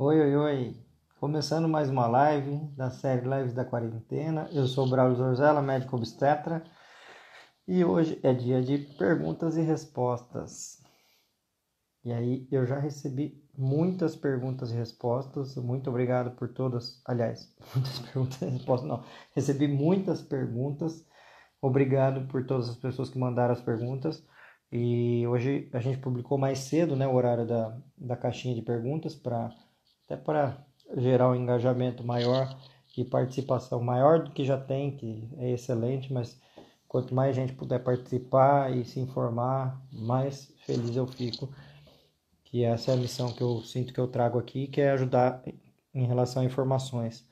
Oi, oi, oi. Começando mais uma live da série Lives da Quarentena. Eu sou Braulio Zorzella, médico obstetra. E hoje é dia de perguntas e respostas. E aí, eu já recebi muitas perguntas e respostas. Muito obrigado por todas. Aliás, muitas perguntas e respostas, não. Recebi muitas perguntas. Obrigado por todas as pessoas que mandaram as perguntas. E hoje a gente publicou mais cedo, né, o horário da, da caixinha de perguntas para até para gerar um engajamento maior e participação maior do que já tem, que é excelente, mas quanto mais gente puder participar e se informar, mais feliz eu fico. Que essa é a missão que eu sinto que eu trago aqui, que é ajudar em relação a informações.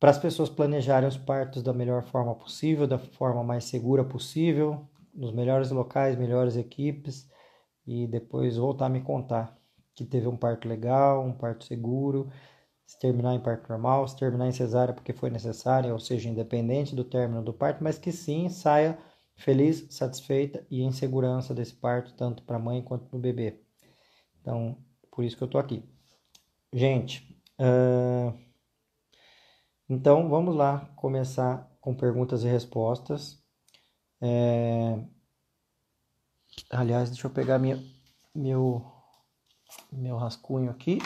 Para as pessoas planejarem os partos da melhor forma possível, da forma mais segura possível, nos melhores locais, melhores equipes, e depois voltar a me contar que teve um parto legal, um parto seguro, se terminar em parto normal, se terminar em cesárea porque foi necessário, ou seja, independente do término do parto, mas que sim saia feliz, satisfeita e em segurança desse parto, tanto para a mãe quanto para o bebê. Então, por isso que eu tô aqui. Gente, uh... então vamos lá começar com perguntas e respostas. É... Aliás, deixa eu pegar minha, meu meu rascunho aqui.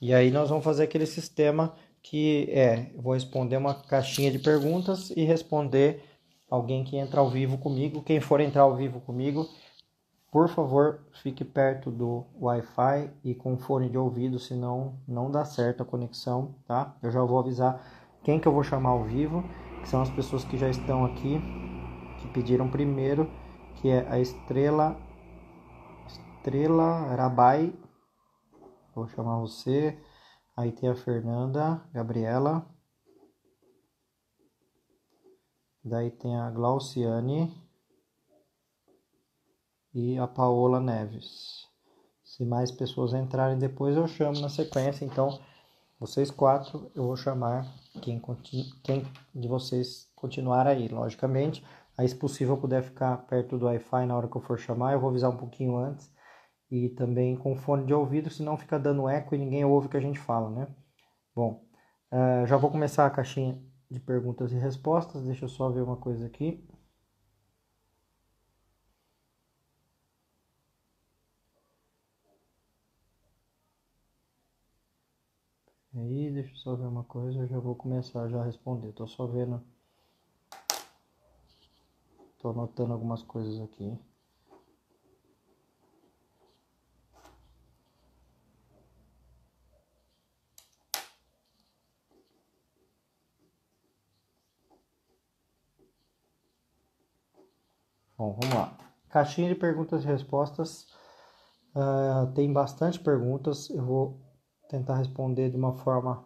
E aí nós vamos fazer aquele sistema que é, vou responder uma caixinha de perguntas e responder alguém que entra ao vivo comigo. Quem for entrar ao vivo comigo, por favor, fique perto do Wi-Fi e com fone de ouvido, senão não dá certo a conexão, tá? Eu já vou avisar quem que eu vou chamar ao vivo, que são as pessoas que já estão aqui que pediram primeiro, que é a estrela Estrela Rabai. Vou chamar você. Aí tem a Fernanda, Gabriela. Daí tem a Glauciane e a Paola Neves. Se mais pessoas entrarem depois, eu chamo na sequência. Então, vocês quatro, eu vou chamar quem, quem de vocês continuar aí. Logicamente, Aí, se possível, eu puder ficar perto do Wi-Fi na hora que eu for chamar, eu vou avisar um pouquinho antes. E também com fone de ouvido, senão fica dando eco e ninguém ouve o que a gente fala, né? Bom, uh, já vou começar a caixinha de perguntas e respostas. Deixa eu só ver uma coisa aqui. Aí, deixa eu só ver uma coisa, eu já vou começar já a responder. Tô só vendo Estou anotando algumas coisas aqui. Bom, vamos lá. Caixinha de perguntas e respostas. Uh, tem bastante perguntas. Eu vou tentar responder de uma forma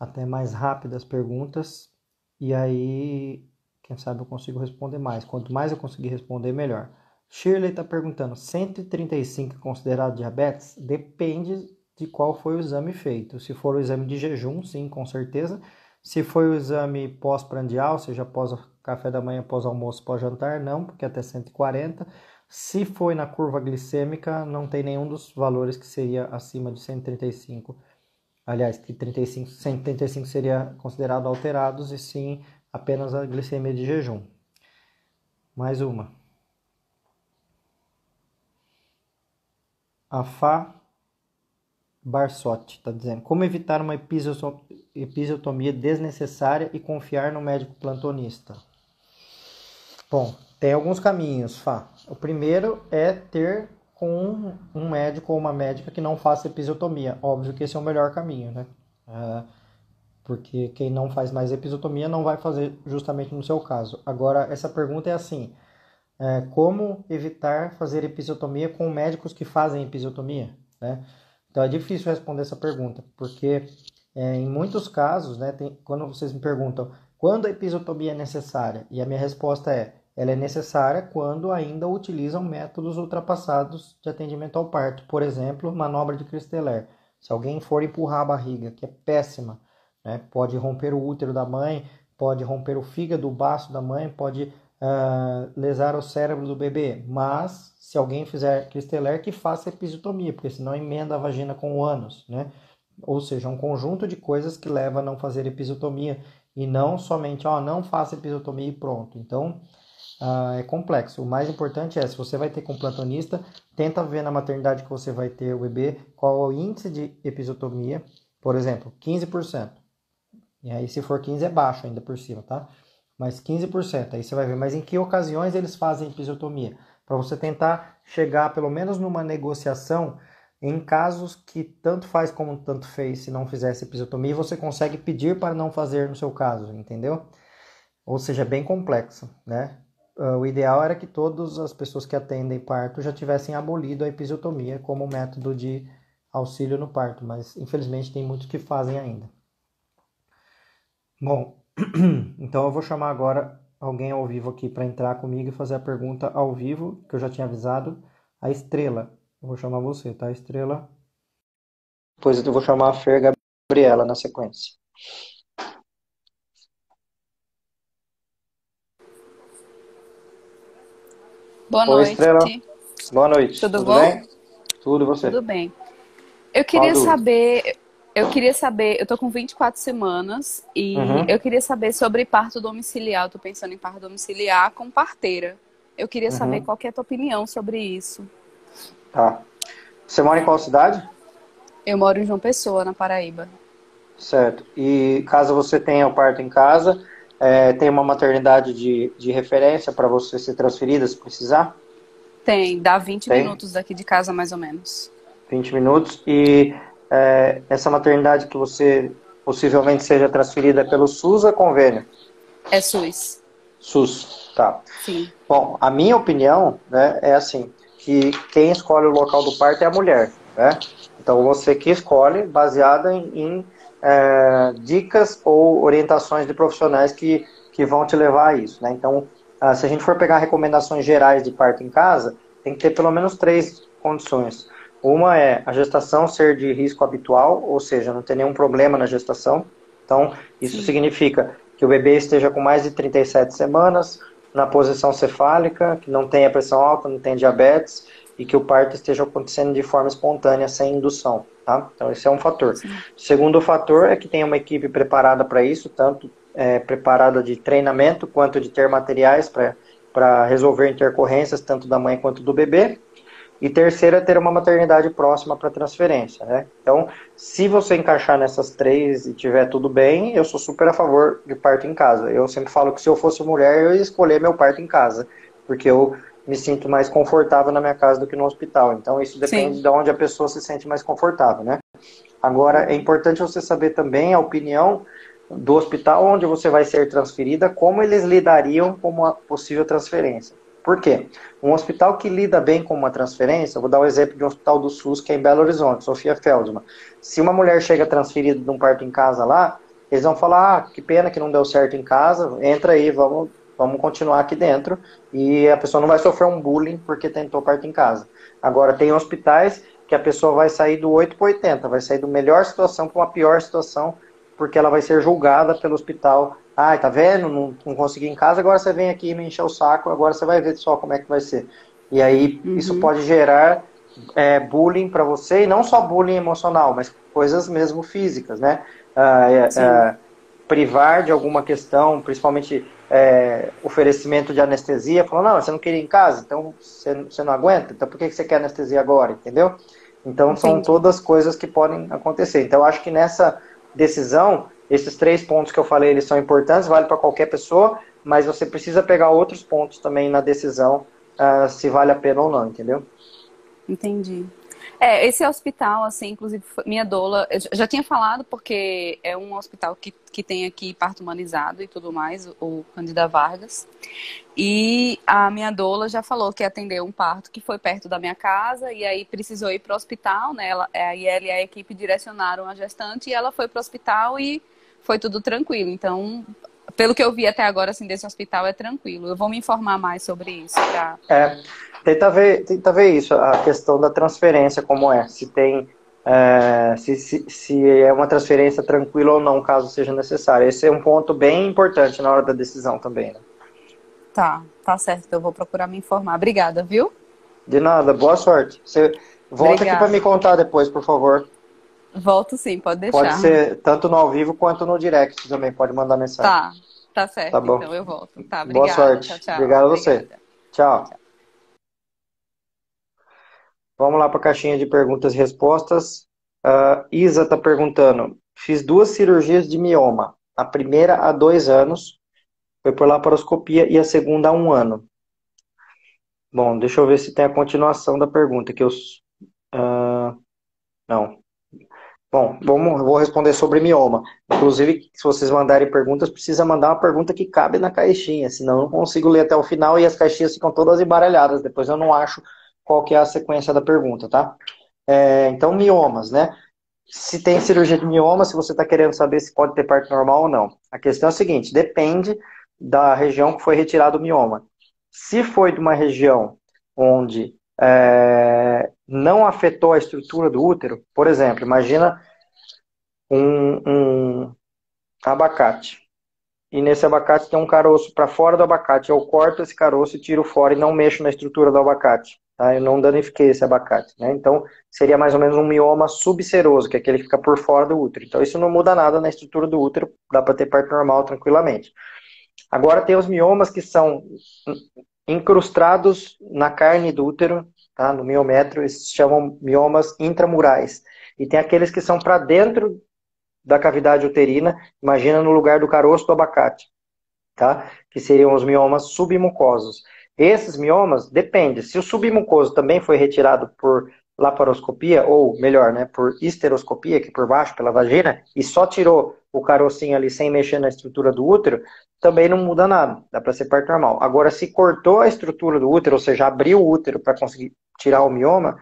até mais rápida as perguntas. E aí quem sabe eu consigo responder mais. Quanto mais eu conseguir responder, melhor. Shirley está perguntando: 135 é considerado diabetes? Depende de qual foi o exame feito. Se for o exame de jejum, sim, com certeza. Se foi o exame pós-prandial, seja pós café da manhã, pós almoço, pós jantar, não, porque é até 140. Se foi na curva glicêmica, não tem nenhum dos valores que seria acima de 135. Aliás, que 35, 135 seria considerado alterados e sim apenas a glicemia de jejum. Mais uma. A Fá Barsotti está dizendo: Como evitar uma episiotomia desnecessária e confiar no médico plantonista? Bom, tem alguns caminhos, Fá. O primeiro é ter com um médico ou uma médica que não faça episiotomia. Óbvio que esse é o melhor caminho, né? Uh, porque quem não faz mais episiotomia não vai fazer justamente no seu caso. Agora, essa pergunta é assim: é, como evitar fazer episiotomia com médicos que fazem episiotomia? Né? Então é difícil responder essa pergunta, porque é, em muitos casos, né, tem, quando vocês me perguntam quando a episiotomia é necessária, e a minha resposta é ela é necessária quando ainda utilizam métodos ultrapassados de atendimento ao parto, por exemplo, manobra de Christeller. Se alguém for empurrar a barriga, que é péssima, né? Pode romper o útero da mãe, pode romper o fígado, o baço da mãe, pode uh, lesar o cérebro do bebê, mas se alguém fizer cristeler, que faça episiotomia, porque senão emenda a vagina com o ânus, né? Ou seja, um conjunto de coisas que leva a não fazer episiotomia e não somente, ó, não faça episiotomia e pronto. Então, uh, é complexo. O mais importante é, se você vai ter com plantonista, tenta ver na maternidade que você vai ter o bebê qual é o índice de episiotomia, por exemplo, 15%. E aí, se for 15, é baixo ainda por cima, tá? Mas 15%, aí você vai ver. Mas em que ocasiões eles fazem episiotomia? Para você tentar chegar, pelo menos numa negociação, em casos que tanto faz como tanto fez, se não fizesse episiotomia, você consegue pedir para não fazer no seu caso, entendeu? Ou seja, é bem complexo, né? Uh, o ideal era que todas as pessoas que atendem parto já tivessem abolido a episiotomia como método de auxílio no parto, mas infelizmente tem muitos que fazem ainda. Bom, então eu vou chamar agora alguém ao vivo aqui para entrar comigo e fazer a pergunta ao vivo, que eu já tinha avisado, a Estrela. Eu vou chamar você, tá, Estrela? Depois eu vou chamar a Fer Gabriela na sequência. Boa Oi, noite. Estrela. Boa noite. Tudo, Tudo bom? Bem? Tudo e você? Tudo bem. Eu queria saber, eu queria saber, eu tô com 24 semanas e uhum. eu queria saber sobre parto domiciliar. Eu tô pensando em parto domiciliar com parteira. Eu queria uhum. saber qual é a tua opinião sobre isso. Tá. Você mora em qual cidade? Eu moro em João Pessoa, na Paraíba. Certo. E caso você tenha o parto em casa, é, tem uma maternidade de, de referência para você ser transferida se precisar? Tem, dá 20 tem? minutos daqui de casa mais ou menos. 20 minutos. E é, essa maternidade que você possivelmente seja transferida pelo SUS ou é convênio? É SUS. SUS, tá. Sim. Bom, a minha opinião né, é assim, que quem escolhe o local do parto é a mulher, né? Então você que escolhe, baseada em, em é, dicas ou orientações de profissionais que, que vão te levar a isso, né? Então, ah, se a gente for pegar recomendações gerais de parto em casa, tem que ter pelo menos três condições. Uma é a gestação ser de risco habitual, ou seja, não ter nenhum problema na gestação. Então, isso Sim. significa que o bebê esteja com mais de 37 semanas, na posição cefálica, que não tenha pressão alta, não tenha diabetes e que o parto esteja acontecendo de forma espontânea, sem indução. Tá? Então, esse é um fator. Sim. Segundo fator é que tenha uma equipe preparada para isso, tanto é, preparada de treinamento quanto de ter materiais para resolver intercorrências, tanto da mãe quanto do bebê. E terceira, ter uma maternidade próxima para transferência, né? Então, se você encaixar nessas três e tiver tudo bem, eu sou super a favor de parto em casa. Eu sempre falo que se eu fosse mulher, eu ia escolher meu parto em casa, porque eu me sinto mais confortável na minha casa do que no hospital. Então, isso depende Sim. de onde a pessoa se sente mais confortável, né? Agora, é importante você saber também a opinião do hospital onde você vai ser transferida, como eles lidariam com uma possível transferência. Por quê? Um hospital que lida bem com uma transferência, vou dar o um exemplo de um hospital do SUS que é em Belo Horizonte, Sofia Feldman. Se uma mulher chega transferida de um parto em casa lá, eles vão falar, ah, que pena que não deu certo em casa, entra aí, vamos, vamos continuar aqui dentro. E a pessoa não vai sofrer um bullying porque tentou parto em casa. Agora, tem hospitais que a pessoa vai sair do 8 para 80, vai sair do melhor situação para uma pior situação, porque ela vai ser julgada pelo hospital Ai, tá vendo? Não, não consegui em casa, agora você vem aqui me encher o saco, agora você vai ver só como é que vai ser. E aí uhum. isso pode gerar é, bullying para você, e não só bullying emocional, mas coisas mesmo físicas, né? Ah, é, é, privar de alguma questão, principalmente é, oferecimento de anestesia, falando, não, você não queria ir em casa, então você, você não aguenta, então por que você quer anestesia agora, entendeu? Então Entendi. são todas coisas que podem acontecer. Então eu acho que nessa decisão esses três pontos que eu falei, eles são importantes, vale para qualquer pessoa, mas você precisa pegar outros pontos também na decisão uh, se vale a pena ou não, entendeu? Entendi. É, esse hospital, assim, inclusive, minha doula, eu já tinha falado porque é um hospital que, que tem aqui parto humanizado e tudo mais, o Candida Vargas. E a minha doula já falou que atendeu um parto que foi perto da minha casa e aí precisou ir para o hospital, né? Ela, aí ela e a equipe direcionaram a gestante e ela foi para o hospital e foi tudo tranquilo. Então, pelo que eu vi até agora, assim, desse hospital é tranquilo. Eu vou me informar mais sobre isso. Pra... É, tenta ver, tenta ver isso, a questão da transferência, como é. Se tem. É, se, se, se é uma transferência tranquila ou não, caso seja necessário. Esse é um ponto bem importante na hora da decisão também. Né? Tá, tá certo. Eu vou procurar me informar. Obrigada, viu? De nada, boa sorte. Você volta Obrigada. aqui para me contar depois, por favor. Volto sim, pode deixar. Pode ser tanto no ao vivo quanto no direct também, pode mandar mensagem. Tá, tá certo. Tá bom. Então eu volto. Tá, obrigada. Boa sorte. Tchau, tchau. Obrigado a você. Tchau. tchau. Vamos lá para a caixinha de perguntas e respostas. Uh, Isa está perguntando: fiz duas cirurgias de mioma. A primeira há dois anos, foi por laparoscopia, e a segunda há um ano. Bom, deixa eu ver se tem a continuação da pergunta que eu. Uh, não. Bom, vamos, vou responder sobre mioma. Inclusive, se vocês mandarem perguntas, precisa mandar uma pergunta que cabe na caixinha, senão eu não consigo ler até o final e as caixinhas ficam todas embaralhadas. Depois eu não acho qual que é a sequência da pergunta, tá? É, então, miomas, né? Se tem cirurgia de mioma, se você está querendo saber se pode ter parto normal ou não. A questão é a seguinte, depende da região que foi retirado o mioma. Se foi de uma região onde é, não afetou a estrutura do útero, por exemplo, imagina um, um abacate. E nesse abacate tem um caroço para fora do abacate. Eu corto esse caroço e tiro fora e não mexo na estrutura do abacate. Tá? Eu não danifiquei esse abacate. Né? Então, seria mais ou menos um mioma subseroso, que é aquele que fica por fora do útero. Então, isso não muda nada na estrutura do útero, dá para ter parto normal tranquilamente. Agora tem os miomas que são incrustados na carne do útero, tá? no miometro, eles chamam miomas intramurais. E tem aqueles que são para dentro da cavidade uterina, imagina no lugar do caroço do abacate, tá? que seriam os miomas submucosos. Esses miomas, depende, se o submucoso também foi retirado por laparoscopia, ou melhor, né, por histeroscopia, que é por baixo, pela vagina, e só tirou o carocinho ali sem mexer na estrutura do útero, também não muda nada, dá para ser parto normal. Agora, se cortou a estrutura do útero, ou seja, abriu o útero para conseguir tirar o mioma,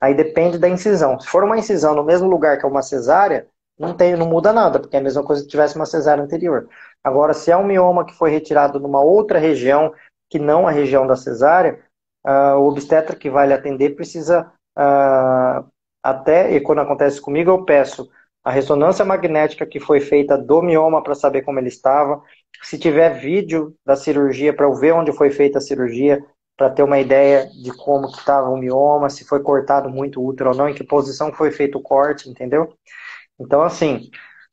aí depende da incisão. Se for uma incisão no mesmo lugar que é uma cesárea, não, tem, não muda nada, porque é a mesma coisa que tivesse uma cesárea anterior. Agora, se é um mioma que foi retirado numa outra região, que não a região da cesárea, uh, o obstetra que vai lhe atender precisa, uh, até, e quando acontece comigo, eu peço a ressonância magnética que foi feita do mioma para saber como ele estava, se tiver vídeo da cirurgia para eu ver onde foi feita a cirurgia, para ter uma ideia de como estava o mioma, se foi cortado muito útero ou não, em que posição foi feito o corte, entendeu? Então, assim,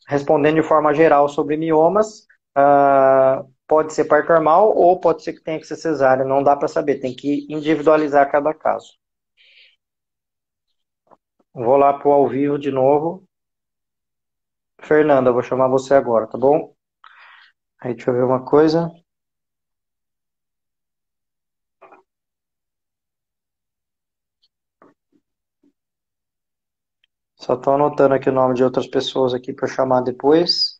respondendo de forma geral sobre miomas, uh, pode ser parto normal ou pode ser que tenha que ser cesárea, não dá para saber, tem que individualizar cada caso. Vou lá para o ao vivo de novo. Fernanda, vou chamar você agora, tá bom? Aí deixa eu ver uma coisa. Só estou anotando aqui o nome de outras pessoas aqui para chamar depois.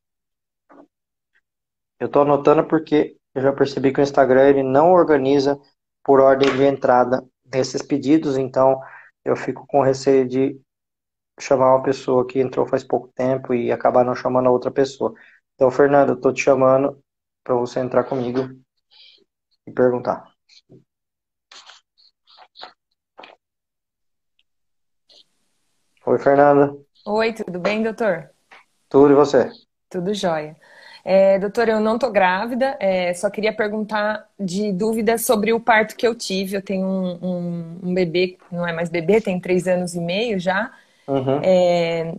Eu estou anotando porque eu já percebi que o Instagram ele não organiza por ordem de entrada desses pedidos, então eu fico com receio de chamar uma pessoa que entrou faz pouco tempo e acabar não chamando a outra pessoa. Então, Fernando, tô te chamando para você entrar comigo e perguntar. Oi, Fernanda. Oi, tudo bem, doutor? Tudo e você? Tudo jóia. É, doutor, eu não tô grávida, é, só queria perguntar de dúvidas sobre o parto que eu tive. Eu tenho um, um, um bebê, não é mais bebê, tem três anos e meio já. Uhum. É,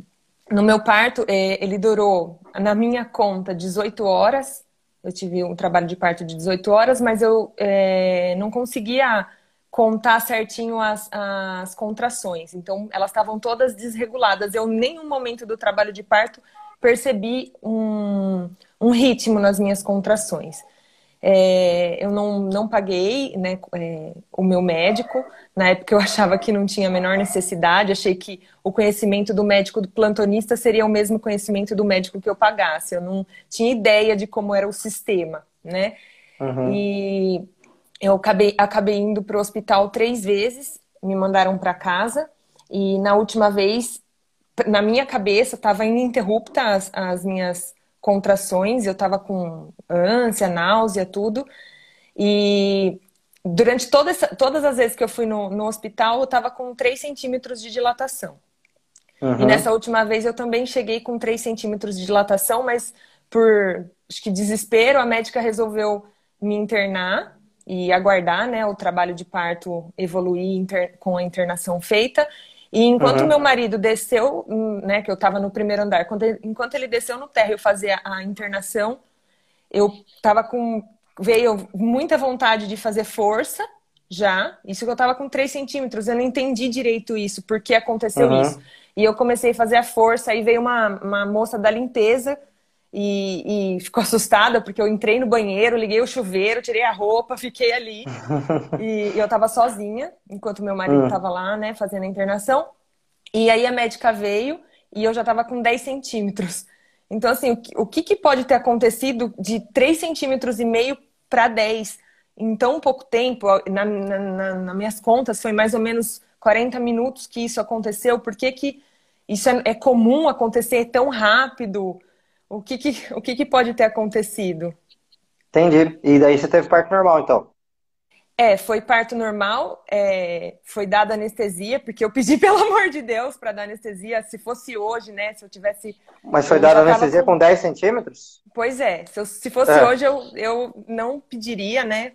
no meu parto, é, ele durou, na minha conta, 18 horas. Eu tive um trabalho de parto de 18 horas, mas eu é, não conseguia contar certinho as, as contrações. Então, elas estavam todas desreguladas. Eu, em nenhum momento do trabalho de parto, percebi um, um ritmo nas minhas contrações. É, eu não, não paguei né, é, o meu médico. Na época eu achava que não tinha a menor necessidade, achei que o conhecimento do médico do plantonista seria o mesmo conhecimento do médico que eu pagasse. Eu não tinha ideia de como era o sistema, né? Uhum. E eu acabei, acabei indo para o hospital três vezes, me mandaram para casa, e na última vez, na minha cabeça, estava ininterrupta as, as minhas contrações, eu estava com ânsia, náusea, tudo. E durante toda essa, todas as vezes que eu fui no, no hospital, eu estava com 3 centímetros de dilatação. Uhum. E nessa última vez eu também cheguei com 3 centímetros de dilatação, mas por acho que desespero, a médica resolveu me internar. E aguardar né, o trabalho de parto evoluir com a internação feita. E enquanto uhum. meu marido desceu, né, que eu estava no primeiro andar, ele, enquanto ele desceu no térreo fazer a internação, eu estava com. veio muita vontade de fazer força já. Isso que eu estava com 3 centímetros, eu não entendi direito isso, por que aconteceu uhum. isso. E eu comecei a fazer a força, aí veio uma, uma moça da limpeza e, e, ficou assustada porque eu entrei no banheiro, liguei o chuveiro, tirei a roupa, fiquei ali. e, e, eu tava sozinha, enquanto meu marido estava hum. lá, né, fazendo a internação. E aí a médica veio e eu já tava com 10 centímetros. Então, assim, o que, o que, que pode ter acontecido de 3 centímetros e meio para 10 em tão pouco tempo? Na, na, na, nas minhas contas, foi mais ou menos 40 minutos que isso aconteceu. Por que, que isso é, é comum acontecer tão rápido? O que, que, o que, que pode ter acontecido? Entendi. E daí você teve parto normal, então? É, foi parto normal, é, foi dada anestesia, porque eu pedi, pelo amor de Deus, para dar anestesia. Se fosse hoje, né? Se eu tivesse. Mas foi dada anestesia com... com 10 centímetros? Pois é. Se, eu, se fosse é. hoje, eu, eu não pediria, né?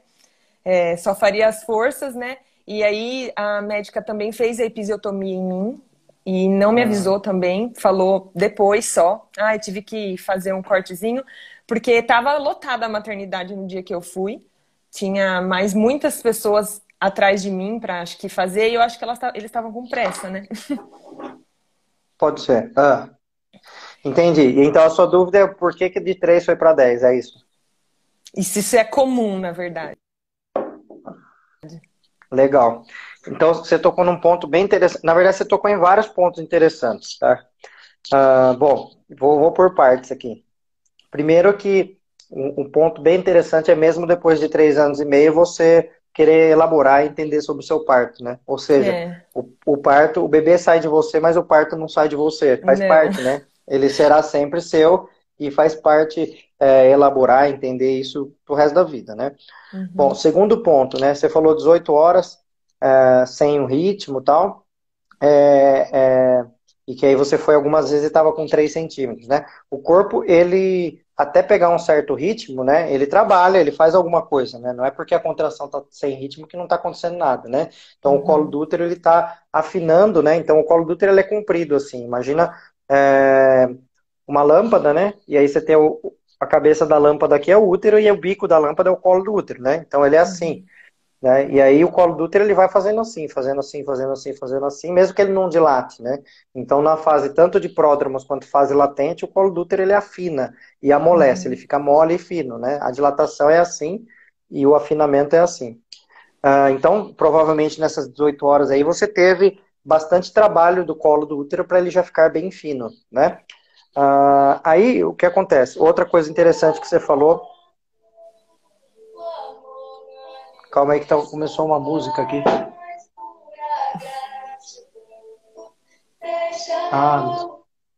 É, só faria as forças, né? E aí a médica também fez a episiotomia em mim, e não me ah. avisou também, falou depois só. Ah, tive que fazer um cortezinho, porque estava lotada a maternidade no dia que eu fui. Tinha mais muitas pessoas atrás de mim para acho que fazer, e eu acho que elas, eles estavam com pressa, né? Pode ser. Ah, entendi. Então a sua dúvida é por que, que de 3 foi para 10, é isso? E se isso é comum, na verdade. Legal. Então, você tocou num ponto bem interessante. Na verdade, você tocou em vários pontos interessantes, tá? Uh, bom, vou, vou por partes aqui. Primeiro que um, um, ponto bem interessante é mesmo depois de três anos e meio você querer elaborar e entender sobre o seu parto, né? Ou seja, é. o, o, parto, o bebê sai de você, mas o parto não sai de você, faz não. parte, né? Ele será sempre seu e faz parte é, elaborar, entender isso pro resto da vida, né? Uhum. Bom, segundo ponto, né? Você falou 18 horas, é, sem o ritmo e tal. É, é, e que aí você foi algumas vezes e estava com 3 centímetros, né? O corpo, ele, até pegar um certo ritmo, né? Ele trabalha, ele faz alguma coisa, né? Não é porque a contração está sem ritmo que não está acontecendo nada, né? Então uhum. o colo do útero, ele está afinando, né? Então o colo do útero, ele é comprido, assim. Imagina é, uma lâmpada, né? E aí você tem o, a cabeça da lâmpada aqui é o útero e o bico da lâmpada é o colo do útero, né? Então ele é assim. Uhum. Né? E aí o colo do útero ele vai fazendo assim, fazendo assim, fazendo assim, fazendo assim, mesmo que ele não dilate, né? Então na fase tanto de pródromos quanto fase latente, o colo do útero ele afina e amolece, uhum. ele fica mole e fino, né? A dilatação é assim e o afinamento é assim. Uh, então, provavelmente nessas 18 horas aí você teve bastante trabalho do colo do útero para ele já ficar bem fino, né? Uh, aí o que acontece? Outra coisa interessante que você falou Calma aí que tá, começou uma música aqui. Ah,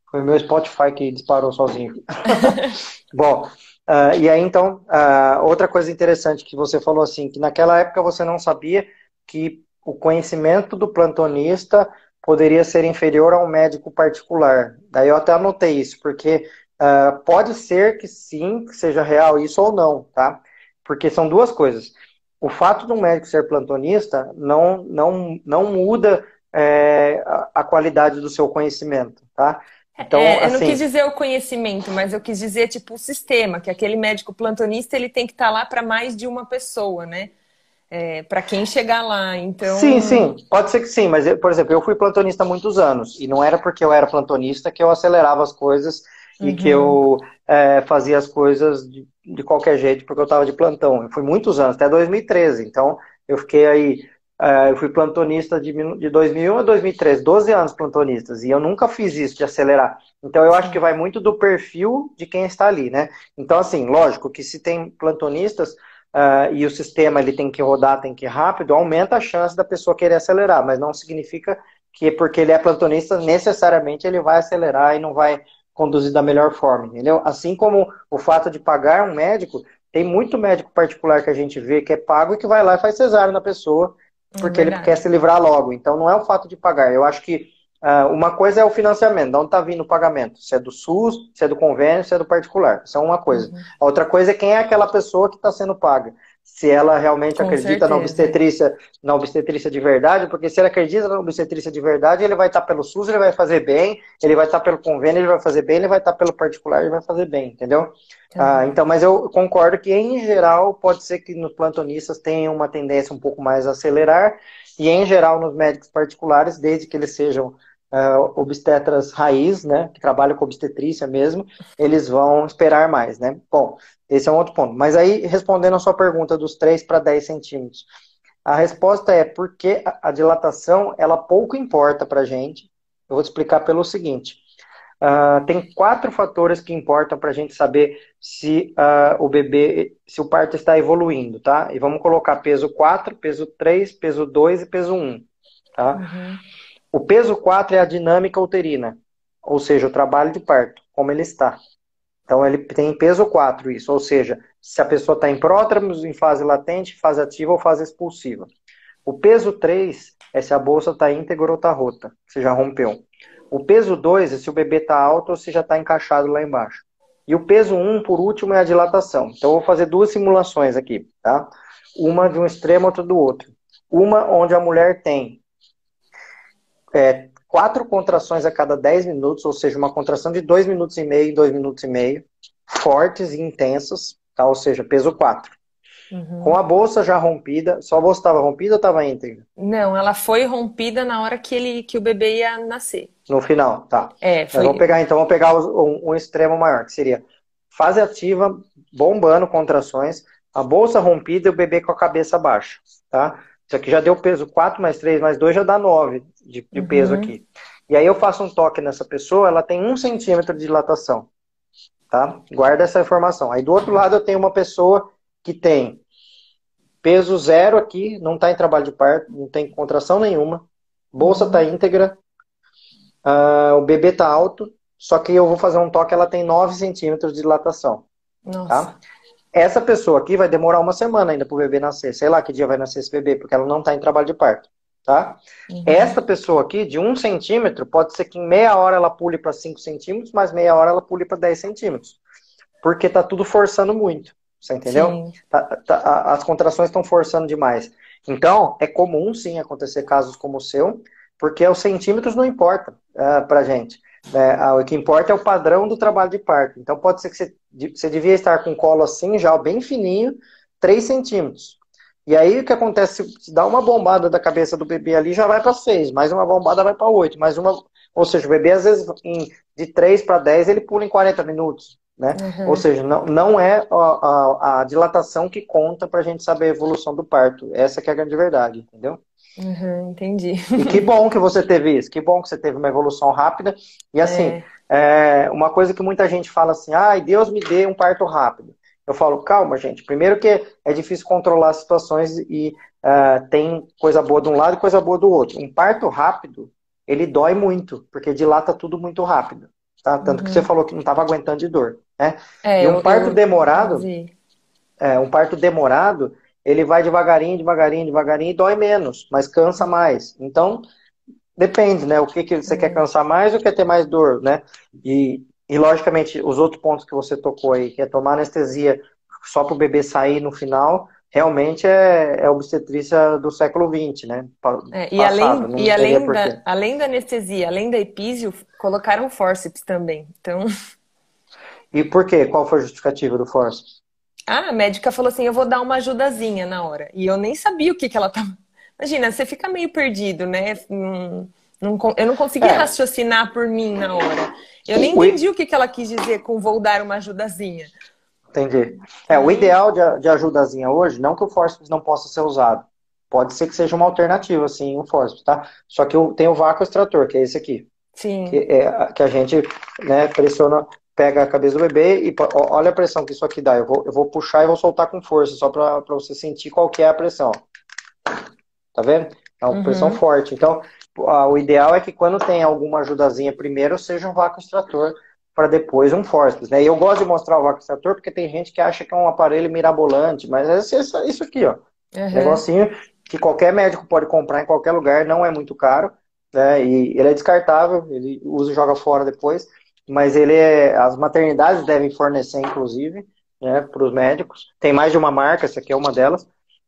foi meu Spotify que disparou sozinho. Bom, uh, e aí então, uh, outra coisa interessante que você falou assim, que naquela época você não sabia que o conhecimento do plantonista poderia ser inferior a um médico particular. Daí eu até anotei isso, porque uh, pode ser que sim, que seja real isso ou não, tá? Porque são duas coisas o fato de um médico ser plantonista não, não, não muda é, a, a, qualidade do seu conhecimento, tá? Então, é, eu assim, não quis dizer o conhecimento, mas eu quis dizer tipo o sistema, que aquele médico plantonista ele tem que estar tá lá para mais de uma pessoa, né? É, para quem chegar lá, então. Sim, sim, pode ser que sim, mas por exemplo, eu fui plantonista há muitos anos e não era porque eu era plantonista que eu acelerava as coisas e que eu uhum. é, fazia as coisas de, de, qualquer jeito porque eu estava de plantão. Eu fui muitos anos, até 2013. Então, eu fiquei aí, é, eu fui plantonista de, de 2001 a 2013, 12 anos plantonistas, e eu nunca fiz isso de acelerar. Então, eu acho que vai muito do perfil de quem está ali, né? Então, assim, lógico que se tem plantonistas uh, e o sistema ele tem que rodar, tem que ir rápido, aumenta a chance da pessoa querer acelerar, mas não significa que porque ele é plantonista, necessariamente ele vai acelerar e não vai conduzir da melhor forma, entendeu? Assim como o fato de pagar um médico, tem muito médico particular que a gente vê que é pago e que vai lá e faz cesárea na pessoa, é porque é ele quer se livrar logo. Então não é o fato de pagar. Eu acho que uh, uma coisa é o financiamento, de onde está vindo o pagamento. Se é do SUS, se é do convênio, se é do particular. Isso é uma coisa. Uhum. A outra coisa é quem é aquela pessoa que está sendo paga. Se ela realmente Com acredita certeza. na obstetrícia, na obstetrícia de verdade, porque se ele acredita na obstetrícia de verdade, ele vai estar pelo SUS, ele vai fazer bem, ele vai estar pelo convênio, ele vai fazer bem, ele vai estar pelo particular, ele vai fazer bem, entendeu? Tá. Ah, então, mas eu concordo que, em geral, pode ser que nos plantonistas tenha uma tendência um pouco mais a acelerar, e em geral nos médicos particulares, desde que eles sejam ah, obstetras raiz, né, que trabalham com obstetrícia mesmo, eles vão esperar mais, né? Bom, esse é um outro ponto. Mas aí, respondendo a sua pergunta dos 3 para 10 centímetros, a resposta é porque a dilatação, ela pouco importa para a gente. Eu vou te explicar pelo seguinte. Ah, tem quatro fatores que importam para a gente saber se ah, o bebê, se o parto está evoluindo, tá? E vamos colocar peso 4, peso 3, peso 2 e peso 1, tá? Uhum. O peso 4 é a dinâmica uterina, ou seja, o trabalho de parto, como ele está. Então, ele tem peso 4 isso, ou seja, se a pessoa está em pródromos, em fase latente, fase ativa ou fase expulsiva. O peso 3 é se a bolsa está íntegra ou está rota, se já rompeu. O peso 2 é se o bebê está alto ou se já está encaixado lá embaixo. E o peso 1, por último, é a dilatação. Então, eu vou fazer duas simulações aqui, tá? Uma de um extremo, outra do outro. Uma onde a mulher tem é, quatro contrações a cada 10 minutos, ou seja, uma contração de 2 minutos e meio 2 minutos e meio, fortes e intensas, tá? ou seja, peso 4. Uhum. Com a bolsa já rompida, só a bolsa estava rompida ou estava íntegra? Não, ela foi rompida na hora que ele que o bebê ia nascer. No final, tá. É, Nós foi. vamos pegar, então, vamos pegar um, um extremo maior, que seria fase ativa, bombando contrações, a bolsa rompida e o bebê com a cabeça baixa, tá? Isso aqui já deu peso 4 mais 3 mais 2 já dá 9 de, de peso Uhum. aqui. E aí eu faço um toque nessa pessoa, ela tem 1 centímetro de dilatação, tá? Guarda essa informação. Aí do outro lado eu tenho uma pessoa que tem peso zero aqui, não está em trabalho de parto, não tem contração nenhuma, bolsa está íntegra, ah, o bebê está alto, só que eu vou fazer um toque, ela tem 9 centímetros de dilatação, Nossa. tá? Essa pessoa aqui vai demorar uma semana ainda para o bebê nascer, sei lá que dia vai nascer esse bebê, porque ela não está em trabalho de parto, tá? Uhum. Essa pessoa aqui, de 1 centímetro, pode ser que em meia hora ela pule para 5 centímetros, mas meia hora ela pule para 10 centímetros, porque tá tudo forçando muito, você entendeu? Tá- tá- as contrações estão forçando demais. Então, é comum sim acontecer casos como o seu, porque os centímetros não importam para pra gente. É, ah, o que importa é o padrão do trabalho de parto. Então, pode ser que você, você devia estar com colo assim, já bem fininho, 3 centímetros. E aí, o que acontece? Se dá uma bombada da cabeça do bebê ali, já vai para 6. Mais uma bombada vai para 8. Mais uma... Ou seja, o bebê, às vezes, em- de 3 para 10, ele pula em 40 minutos. Né? Uhum. Ou seja, não, não é a, a, a dilatação que conta para a gente saber a evolução do parto. Essa que é a grande verdade, entendeu? Uhum, entendi. E que bom que você teve isso, que bom que você teve uma evolução rápida. E assim, É. é, uma coisa que muita gente fala assim, ai, Deus me dê um parto rápido. Eu falo, calma, gente. Primeiro que é difícil controlar as situações e ah, tem coisa boa de um lado e coisa boa do outro. Um parto rápido, ele dói muito, porque dilata tudo muito rápido. Tá? Tanto que Uhum. você falou que não estava aguentando de dor. Né? É, E um parto demorado, é, um parto demorado, ele vai devagarinho, devagarinho, devagarinho e dói menos, mas cansa mais. Então, depende, né? O que, que você quer cansar mais ou quer ter mais dor, né? E, e, logicamente, os outros pontos que você tocou aí, que é tomar anestesia só para o bebê sair no final, realmente é, é obstetrícia do século XX, né? É, e passado, além, e além, da, além da anestesia, além da epísio, colocaram fórceps também. Então, E por quê? Qual foi a justificativa do forceps? Ah, a médica falou assim: eu vou dar uma ajudazinha na hora. E eu nem sabia o que que ela tava. Imagina, você fica meio perdido, né? Não, eu não consegui É. raciocinar por mim na hora. Eu nem entendi o que que ela quis dizer com vou dar uma ajudazinha. Entendi. É, o ideal de, de ajudazinha hoje, não que o forceps não possa ser usado. Pode ser que seja uma alternativa, assim, o forceps, tá? Só que o- tem o vácuo extrator, que é esse aqui. Sim. Que, é, que a gente né, pressiona, pega a cabeça do bebê e ó, olha a pressão que isso aqui dá. Eu vou, eu vou puxar e vou soltar com força, só para você sentir qual que é a pressão. Tá vendo? É uma Uhum. pressão forte. Então, ah, o ideal é que quando tem alguma ajudazinha primeiro, seja um vácuo extrator para depois um forceps, né? E eu gosto de mostrar o vácuo extrator porque tem gente que acha que é um aparelho mirabolante, mas é isso, isso aqui, ó. Uhum. Negocinho que qualquer médico pode comprar em qualquer lugar, não é muito caro, né? E ele é descartável, ele usa e joga fora depois, mas ele é, as maternidades devem fornecer, inclusive, né, para os médicos. Tem mais de uma marca, essa aqui é uma delas,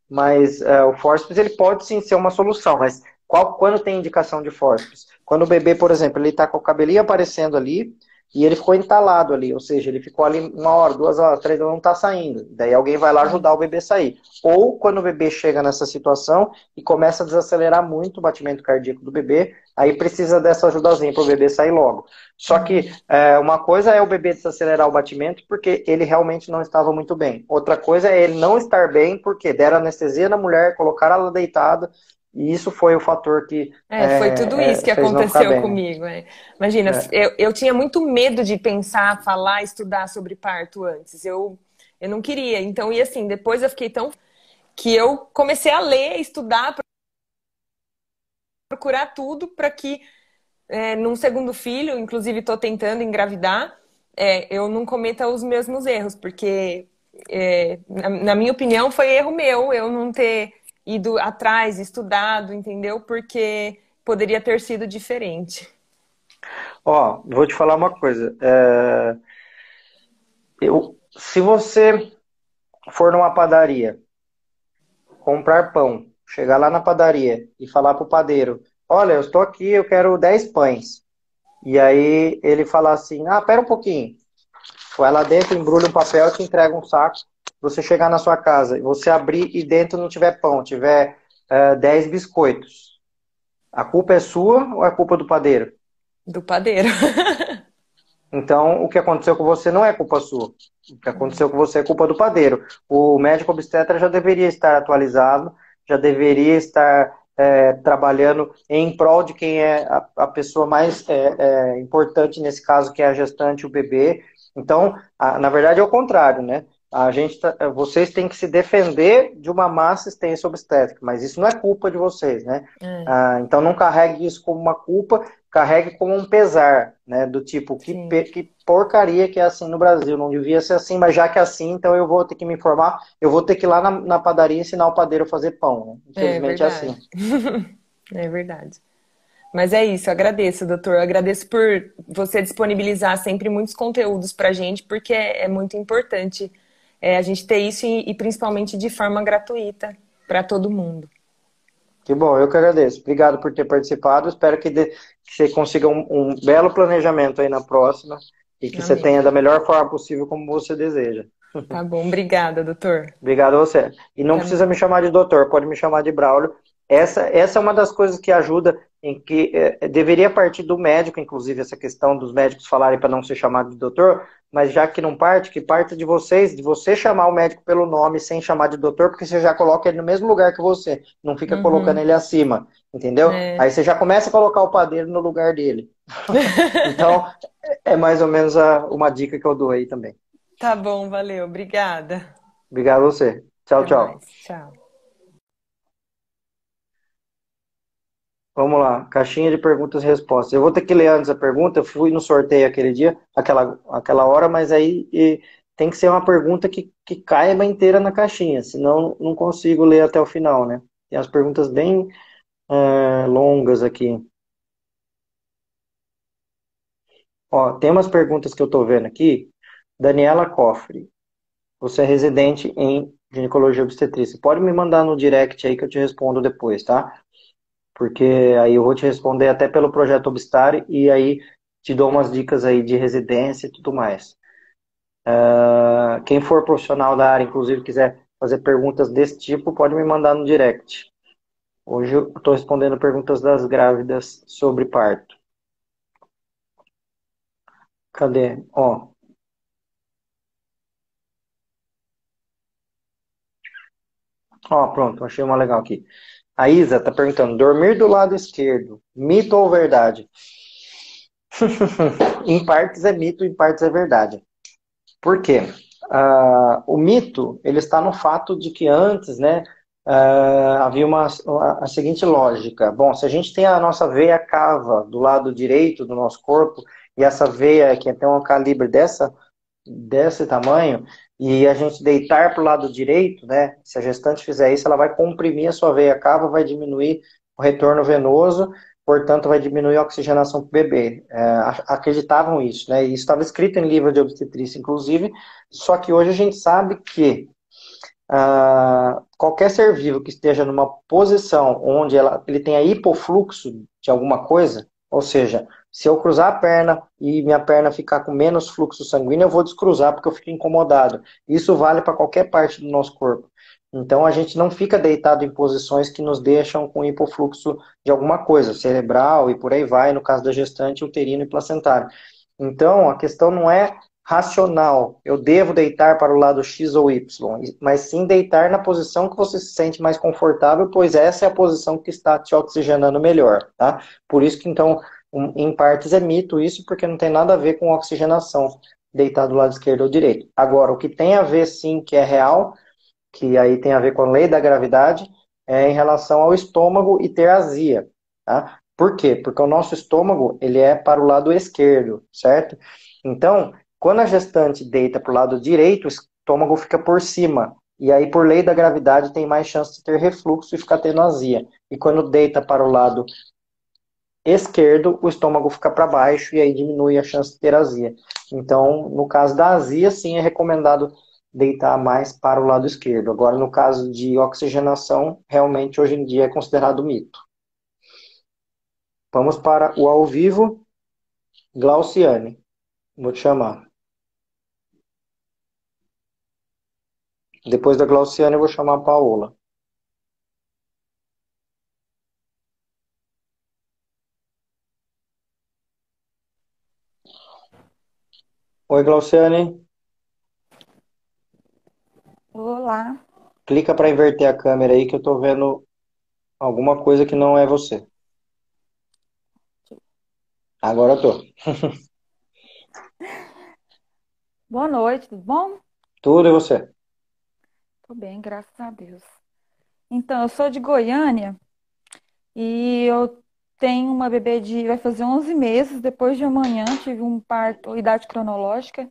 mas uh, o forceps ele pode sim ser uma solução, mas qual, quando tem indicação de forceps? Quando o bebê, por exemplo, ele está com o cabelinho aparecendo ali, e ele ficou entalado ali, ou seja, ele ficou ali uma hora, duas horas, três horas, não está saindo. Daí alguém vai lá ajudar o bebê a sair. Ou quando o bebê chega nessa situação e começa a desacelerar muito o batimento cardíaco do bebê, aí precisa dessa ajudazinha para o bebê sair logo. Só que é, uma coisa é o bebê desacelerar o batimento porque ele realmente não estava muito bem. Outra coisa é ele não estar bem porque deram anestesia na mulher, colocaram ela deitada, e isso foi o fator que. É, foi tudo é, isso que aconteceu comigo. É. Imagina, é. eu, eu tinha muito medo de pensar, falar, estudar sobre parto antes. Eu, eu não queria. Então, e assim, depois eu fiquei tão. que eu comecei a ler, estudar, procurar tudo para que, é, num segundo filho, inclusive estou tentando engravidar, é, eu não cometa os mesmos erros, porque, é, na, na minha opinião, foi erro meu eu não ter ido atrás, estudado, entendeu? Porque poderia ter sido diferente. Ó, vou te falar uma coisa. É... Eu, se você for numa padaria, comprar pão, chegar lá na padaria e falar pro padeiro, olha, eu estou aqui, eu quero 10 pães. E aí ele falar assim, ah, pera um pouquinho. Vai lá dentro, embrulha um papel, te entrega um saco você chegar na sua casa e você abrir e dentro não tiver pão, tiver uh, eh, 10 biscoitos, a culpa é sua ou é culpa do padeiro? Do padeiro. então, o que aconteceu com você não é culpa sua. O que aconteceu com você é culpa do padeiro. O médico obstetra já deveria estar atualizado, já deveria estar é, trabalhando em prol de quem é a, a pessoa mais é, é, importante nesse caso, que é a gestante, o bebê. Então, a, na verdade é o contrário, né? A gente tá, vocês têm que se defender de uma má assistência obstétrica, mas isso não é culpa de vocês, né? É. Ah, então não carregue isso como uma culpa, carregue como um pesar, né? Do tipo, que, que porcaria que é assim no Brasil, não devia ser assim, mas já que é assim, então eu vou ter que me informar, eu vou ter que ir lá na, na padaria ensinar o padeiro a fazer pão, né? Infelizmente é, é assim. é verdade. Mas é isso, agradeço, doutor. Eu agradeço por você disponibilizar sempre muitos conteúdos para gente, porque é, é muito importante é, a gente ter isso e, e principalmente de forma gratuita para todo mundo. Que bom, eu que agradeço. Obrigado por ter participado. Espero que, que você consiga um, um, belo planejamento aí na próxima e que Amém. você tenha da melhor forma possível como você deseja. Tá bom, obrigada, doutor. Obrigado a você. E não precisa me chamar de doutor, pode me chamar de Braulio. Essa, essa é uma das coisas que ajuda em que é, deveria partir do médico, inclusive, essa questão dos médicos falarem para não ser chamado de doutor, mas já que não parte, que parte de vocês, de você chamar o médico pelo nome sem chamar de doutor, porque você já coloca ele no mesmo lugar que você, não fica uhum. colocando ele acima, entendeu? É. Aí você já começa a colocar o padeiro no lugar dele. então, é mais ou menos a, uma dica que eu dou aí também. Tá bom, valeu, obrigada. Obrigado a você. Tchau, Até tchau. Mais. Tchau. Vamos lá, caixinha de perguntas e respostas. Eu vou ter que ler antes a pergunta, eu fui no sorteio aquele dia, aquela, aquela hora, mas aí tem que ser uma pergunta que, que caiba inteira na caixinha, senão não consigo ler até o final, né? Tem as perguntas bem uh, longas aqui. Ó, tem umas perguntas que eu estou vendo aqui. Daniela Cofre, você é residente em ginecologia obstetrícia. Pode me mandar no direct aí que eu te respondo depois, tá? Porque aí eu vou te responder até pelo projeto Obstar e aí te dou umas dicas aí de residência e tudo mais. Uh, quem for profissional da área, inclusive, quiser fazer perguntas desse tipo, pode me mandar no direct. Hoje eu estou respondendo perguntas das grávidas sobre parto. Cadê? Ó. Ó, pronto, achei uma legal aqui. A Isa está perguntando: dormir do lado esquerdo, mito ou verdade? em partes é mito, em partes é verdade. Por quê? Uh, o mito ele está no fato de que antes, né, uh, havia uma, a seguinte lógica. Bom, se a gente tem a nossa veia cava do lado direito do nosso corpo e essa veia que tem um calibre dessa desse tamanho, e a gente deitar para o lado direito, né? Se a gestante fizer isso, ela vai comprimir a sua veia cava, vai diminuir o retorno venoso portanto vai diminuir a oxigenação para o bebê. É, acreditavam isso, né? Isso estava escrito em livro de obstetrícia, inclusive, só que hoje a gente sabe que ah, qualquer ser vivo que esteja numa posição onde ela, ele tenha hipofluxo de alguma coisa, ou seja, se eu cruzar a perna e minha perna ficar com menos fluxo sanguíneo, eu vou descruzar porque eu fico incomodado. Isso vale para qualquer parte do nosso corpo. Então a gente não fica deitado em posições que nos deixam com hipofluxo de alguma coisa, cerebral e por aí vai, no caso da gestante, uterino e placentário. Então a questão não é racional, eu devo deitar para o lado X ou Y, mas sim deitar na posição que você se sente mais confortável, pois essa é a posição que está te oxigenando melhor, tá? Por isso que então, em partes é mito isso, porque não tem nada a ver com oxigenação, deitar do lado esquerdo ou direito. Agora, o que tem a ver sim, que é real, que aí tem a ver com a lei da gravidade, é em relação ao estômago e ter azia, tá? Por quê? Porque o nosso estômago, ele é para o lado esquerdo, certo? Então, quando a gestante deita para o lado direito, o estômago fica por cima. E aí, por lei da gravidade, tem mais chance de ter refluxo e ficar tendo azia. E quando deita para o lado esquerdo, o estômago fica para baixo e aí diminui a chance de ter azia. Então, no caso da azia, sim, é recomendado deitar mais para o lado esquerdo. Agora, no caso de oxigenação, realmente hoje em dia é considerado mito. Vamos para o ao vivo. Glauciane, vou te chamar. Depois da Glauciane, eu vou chamar a Paola. Oi, Glauciane. Olá. Clica para inverter a câmera aí que eu tô vendo alguma coisa que não é você. Agora eu tô. Boa noite, tudo bom? Tudo e você? Tô bem, graças a Deus. Então, eu sou de Goiânia e eu tenho uma bebê de vai fazer 11 meses. Depois de amanhã tive um parto, idade cronológica.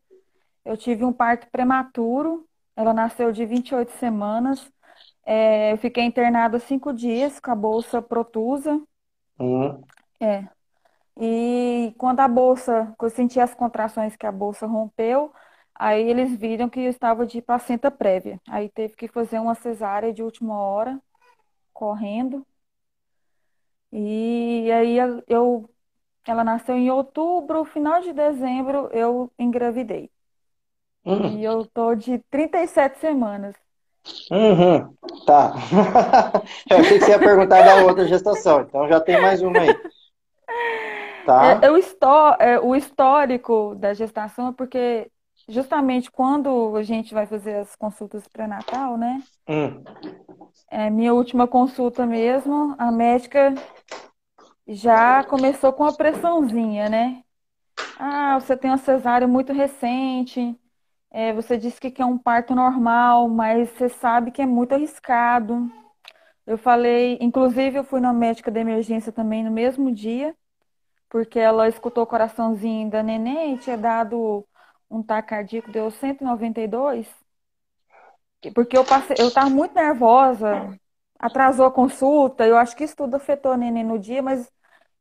Eu tive um parto prematuro ela nasceu de 28 semanas. É, eu fiquei internada cinco dias com a bolsa protusa. Uhum. É. E quando a bolsa, quando eu senti as contrações que a bolsa rompeu, aí eles viram que eu estava de placenta prévia. Aí teve que fazer uma cesárea de última hora, correndo. E aí eu, ela nasceu em outubro, final de dezembro, eu engravidei. Hum. E eu tô de 37 semanas. Uhum, tá. eu achei que você ia perguntar da outra gestação, então já tem mais uma aí. Tá. É, é, o, histó é, o histórico da gestação é porque justamente quando a gente vai fazer as consultas pré-natal, né? Hum. É, minha última consulta mesmo, a médica já começou com a pressãozinha, né? Ah, você tem uma cesárea muito recente, é, você disse que quer um parto normal, mas você sabe que é muito arriscado. Eu falei, inclusive eu fui na médica de emergência também no mesmo dia, porque ela escutou o coraçãozinho da neném e tinha dado um taco cardíaco, deu 192. Porque eu passei, eu estava muito nervosa, atrasou a consulta, eu acho que isso tudo afetou a neném no dia, mas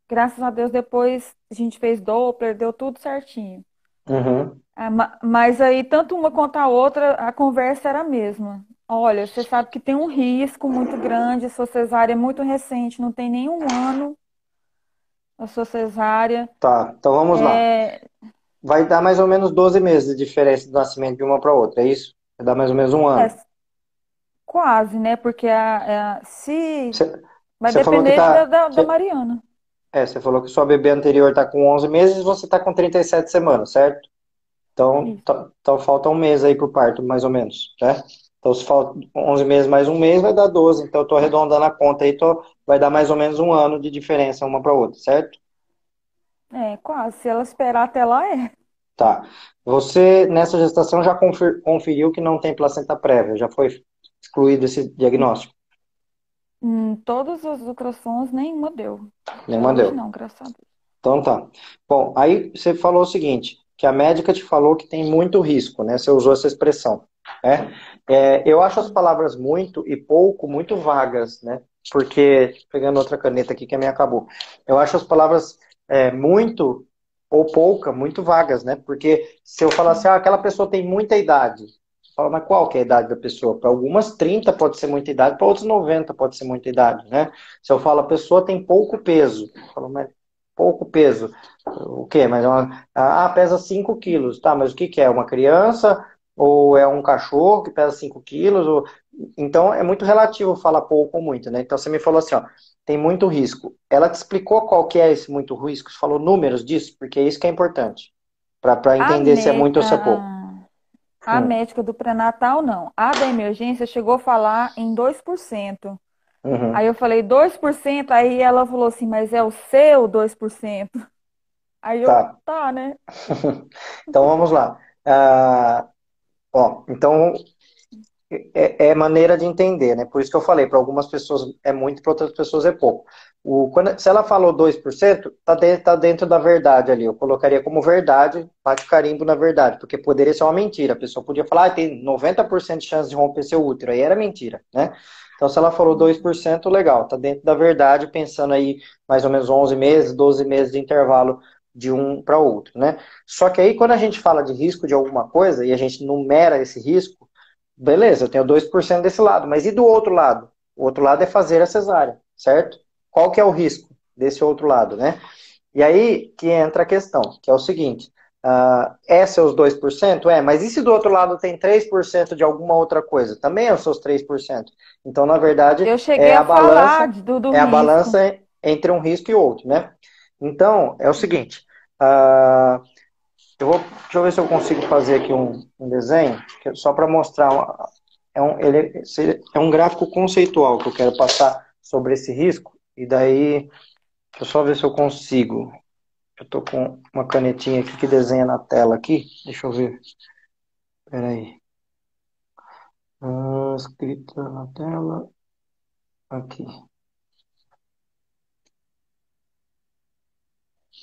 graças a Deus depois a gente fez Doppler, deu tudo certinho. Uhum. Ah, mas aí, tanto uma quanto a outra, a conversa era a mesma. Olha, você sabe que tem um risco muito grande, sua cesárea é muito recente, não tem nenhum ano a sua cesárea. Tá, então vamos é... lá. Vai dar mais ou menos 12 meses de diferença do nascimento de uma para outra, é isso? Vai dar mais ou menos um ano. É, quase, né? Porque a, a se. Cê, vai depender tá... da, da, Mariana. É, você falou que sua bebê anterior está com 11 meses e você está com 37 semanas, certo? Então, então falta um mês aí pro parto, mais ou menos, né? Então, se falta 11 meses mais um mês, vai dar 12. Então, eu tô arredondando a conta aí, tô, vai dar mais ou menos um ano de diferença uma para outra, certo? É, quase. Se ela esperar até lá, é. Tá. Você, nessa gestação, já conferiu que não tem placenta prévia? Já foi excluído esse diagnóstico? Hum, todos os ultrassons, nenhuma deu. Nenhuma deu? Não, graças a Deus. Então tá. Bom, aí você falou o seguinte: que a médica te falou que tem muito risco, né? Você usou essa expressão. Né? É, eu acho as palavras muito e pouco muito vagas, né? Porque, pegando outra caneta aqui que a minha acabou, eu acho as palavras é, muito ou pouca muito vagas, né? Porque se eu falar assim, ah, aquela pessoa tem muita idade, fala, mas qual que é a idade da pessoa? Para algumas 30 pode ser muita idade, para outros 90 pode ser muita idade, né? Se eu falo a pessoa tem pouco peso, eu falo, mas pouco peso, o quê? Mas é uma, ah, pesa 5 quilos, tá, mas o que que é? Uma criança ou é um cachorro que pesa 5 quilos? Ou... Então é muito relativo falar pouco ou muito, né? Então você me falou assim, ó, tem muito risco. Ela te explicou qual que é esse muito risco? Você falou números disso? Porque é isso que é importante. Para entender se é muito ou se é pouco. A hum. médica do pré-natal, não. A da emergência chegou a falar em 2%. Uhum. Aí eu falei 2%, aí ela falou assim, mas é o seu 2%. Aí eu, tá, tá né? então vamos lá. Uh, ó, então é, é, maneira de entender, né? Por isso que eu falei, para algumas pessoas é muito, para outras pessoas é pouco. O, quando, se ela falou 2%, tá dentro, tá dentro da verdade ali. Eu colocaria como verdade, bate carimbo na verdade, porque poderia ser uma mentira. A pessoa podia falar, ah, tem 90% de chance de romper seu útero, aí era mentira, né? Então, se ela falou 2%, legal, tá dentro da verdade, pensando aí mais ou menos 11 meses, 12 meses de intervalo de um para outro, né? Só que aí, quando a gente fala de risco de alguma coisa e a gente numera esse risco, beleza, eu tenho 2% desse lado, mas e do outro lado? O outro lado é fazer a cesárea, certo? Qual que é o risco desse outro lado, né? E aí que entra a questão, que é o seguinte, uh, é seus 2%? É, mas e se do outro lado tem 3% de alguma outra coisa? Também é os seus 3%. Então, na verdade, é a, a balança, do, do é a balança entre um risco e outro, né? Então, é o seguinte, uh, eu vou, deixa eu ver se eu consigo fazer aqui um, um desenho, é só para mostrar. Uma, é, um, ele, é um gráfico conceitual que eu quero passar sobre esse risco. E daí, deixa eu só ver se eu consigo. Eu estou com uma canetinha aqui que desenha na tela aqui. Deixa eu ver. Espera aí. Ah, escrita na tela. Aqui.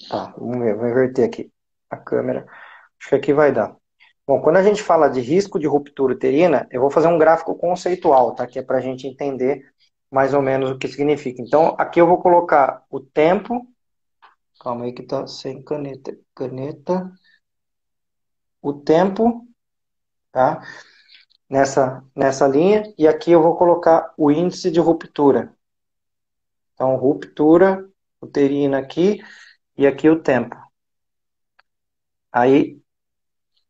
Tá, vamos ver, vou inverter aqui a câmera. Acho que aqui vai dar. Bom, quando a gente fala de risco de ruptura uterina, eu vou fazer um gráfico conceitual, tá? Que é para a gente entender mais ou menos o que significa. Então, aqui eu vou colocar o tempo. Calma aí que tá sem caneta. Caneta. O tempo, tá? Nessa, nessa linha. E aqui eu vou colocar o índice de ruptura. Então, ruptura uterina aqui e aqui o tempo. Aí, o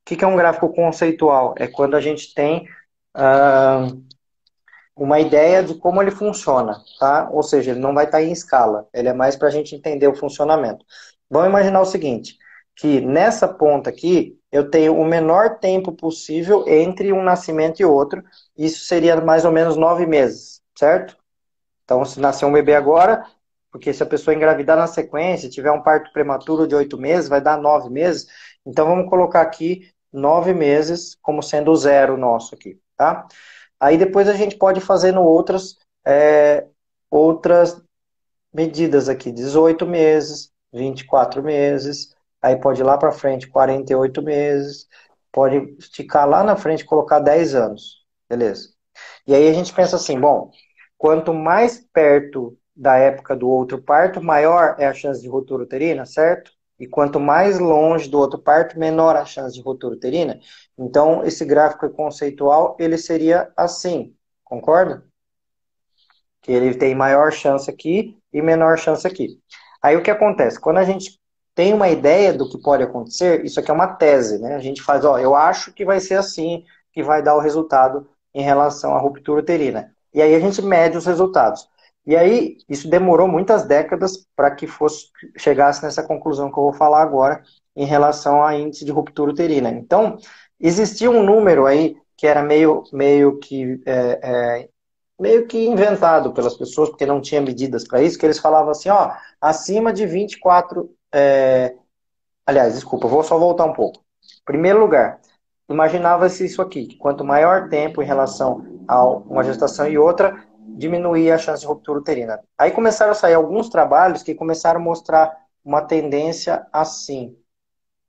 que, que, é um gráfico conceitual? É quando a gente tem uh, uma ideia de como ele funciona, tá? Ou seja, ele não vai estar em escala, ele é mais para a gente entender o funcionamento. Vamos imaginar o seguinte, que nessa ponta aqui, eu tenho o menor tempo possível entre um nascimento e outro, isso seria mais ou menos nove meses, certo? Então, se nascer um bebê agora, porque se a pessoa engravidar na sequência, tiver um parto prematuro de oito meses, vai dar nove meses, então vamos colocar aqui nove meses como sendo o zero nosso aqui, tá? Aí depois a gente pode fazer no outras, é, outras medidas aqui, 18 meses, 24 meses, aí pode ir lá para frente 48 meses, pode esticar lá na frente colocar 10 anos, beleza? E aí a gente pensa assim, bom, quanto mais perto da época do outro parto, maior é a chance de ruptura uterina, certo? E quanto mais longe do outro parto, menor a chance de ruptura uterina. Então, esse gráfico conceitual, ele seria assim, concorda? Que ele tem maior chance aqui e menor chance aqui. Aí o que acontece? Quando a gente tem uma ideia do que pode acontecer, isso aqui é uma tese, né? A gente faz, ó, eu acho que vai ser assim, que vai dar o resultado em relação à ruptura uterina. E aí a gente mede os resultados. E aí, isso demorou muitas décadas para que fosse chegasse nessa conclusão que eu vou falar agora em relação a índice de ruptura uterina. Então, existia um número aí que era meio, meio que é, é, meio que inventado pelas pessoas, porque não tinha medidas para isso, que eles falavam assim, ó, acima de 24. É... Aliás, desculpa, vou só voltar um pouco. Primeiro lugar, imaginava-se isso aqui, que quanto maior tempo em relação a uma gestação e outra, diminuir a chance de ruptura uterina. Aí começaram a sair alguns trabalhos que começaram a mostrar uma tendência assim,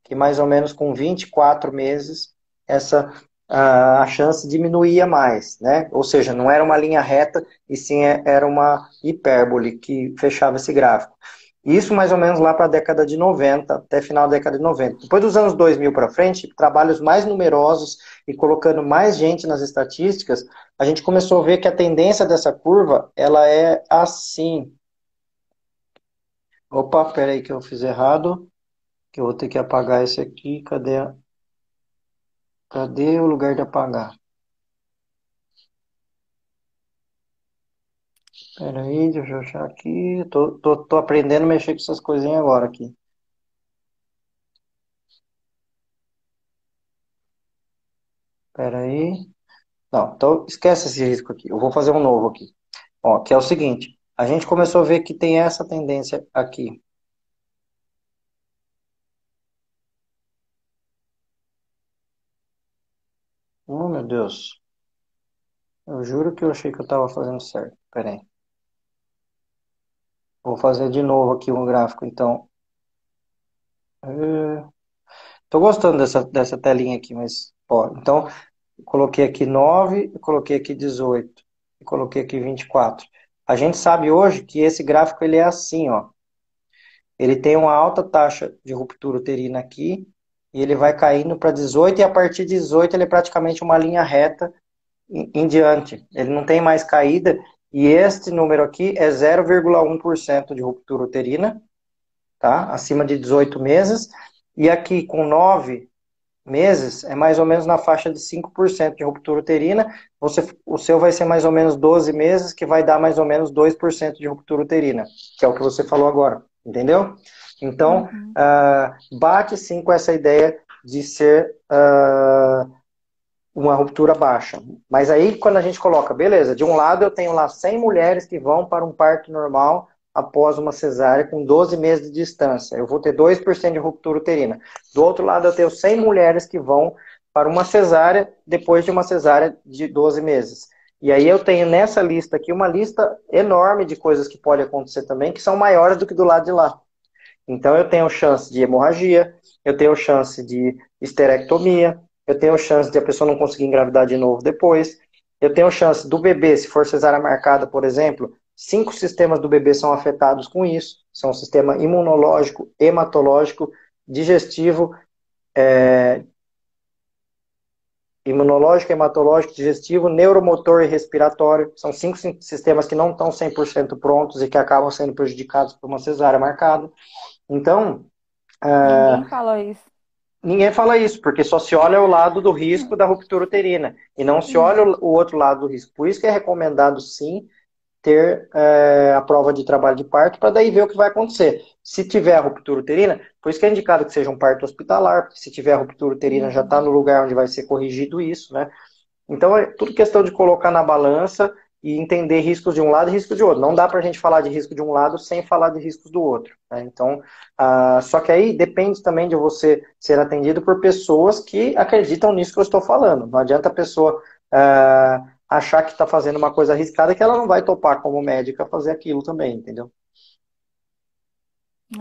que mais ou menos com 24 meses essa a chance diminuía mais, né? Ou seja, não era uma linha reta, e sim é, era uma hipérbole que fechava esse gráfico. Isso mais ou menos lá para a década de 90, até final da década de 90. Depois dos anos 2000 para frente, trabalhos mais numerosos e colocando mais gente nas estatísticas, a gente começou a ver que a tendência dessa curva, ela é assim. Opa, peraí que eu fiz errado, que eu vou ter que apagar esse aqui. Cadê? Cadê o lugar de apagar? Pera aí, deixa eu achar aqui. Tô, tô, tô aprendendo a mexer com essas coisinhas agora aqui. Pera aí. Não, então esquece esse risco aqui. Eu vou fazer um novo aqui. Ó, que é o seguinte. A gente começou a ver que tem essa tendência aqui. Oh, meu Deus. Eu juro que eu achei que eu estava fazendo certo. Pera aí. Vou fazer de novo aqui um gráfico, então. Estou gostando dessa, dessa telinha aqui, mas, ó, então, coloquei aqui 9, coloquei aqui 18, coloquei aqui 24. A gente sabe hoje que esse gráfico ele é assim, ó. Ele tem uma alta taxa de ruptura uterina aqui, e ele vai caindo para 18, e a partir de 18 ele é praticamente uma linha reta em, em diante. Ele não tem mais caída, e este número aqui é 0,1% de ruptura uterina, tá? Acima de 18 meses. E aqui com 9 meses é mais ou menos na faixa de 5% de ruptura uterina. Você, o seu vai ser mais ou menos 12 meses, que vai dar mais ou menos 2% de ruptura uterina, que é o que você falou agora, entendeu? Então, uhum. uh, bate sim com essa ideia de ser uh, uma ruptura baixa. Mas aí, quando a gente coloca, beleza, de um lado eu tenho lá 100 mulheres que vão para um parto normal após uma cesárea com 12 meses de distância. Eu vou ter 2% de ruptura uterina. Do outro lado, eu tenho 100 mulheres que vão para uma cesárea depois de uma cesárea de 12 meses. E aí eu tenho nessa lista aqui uma lista enorme de coisas que pode acontecer também, que são maiores do que do lado de lá. Então eu tenho chance de hemorragia, eu tenho chance de esterectomia, eu tenho chance de a pessoa não conseguir engravidar de novo depois. Eu tenho chance do bebê, se for cesárea marcada, por exemplo, cinco sistemas do bebê são afetados com isso. São o sistema imunológico, hematológico, digestivo, é, imunológico, hematológico, digestivo, neuromotor e respiratório. São cinco sistemas que não estão 100% prontos e que acabam sendo prejudicados por uma cesárea marcada. Então... Ninguém uh, fala isso. Ninguém fala isso, porque só se olha o lado do risco da ruptura uterina e não se olha o outro lado do risco. Por isso que é recomendado, sim, ter é, a prova de trabalho de parto para daí ver o que vai acontecer. Se tiver a ruptura uterina, por isso que é indicado que seja um parto hospitalar, porque se tiver a ruptura uterina já está no lugar onde vai ser corrigido isso, né? Então é tudo questão de colocar na balança e entender riscos de um lado e riscos de outro. Não dá para a gente falar de risco de um lado sem falar de riscos do outro. Né? Então, uh, só que aí depende também de você ser atendido por pessoas que acreditam nisso que eu estou falando. Não adianta a pessoa uh, achar que está fazendo uma coisa arriscada que ela não vai topar como médica fazer aquilo também, entendeu?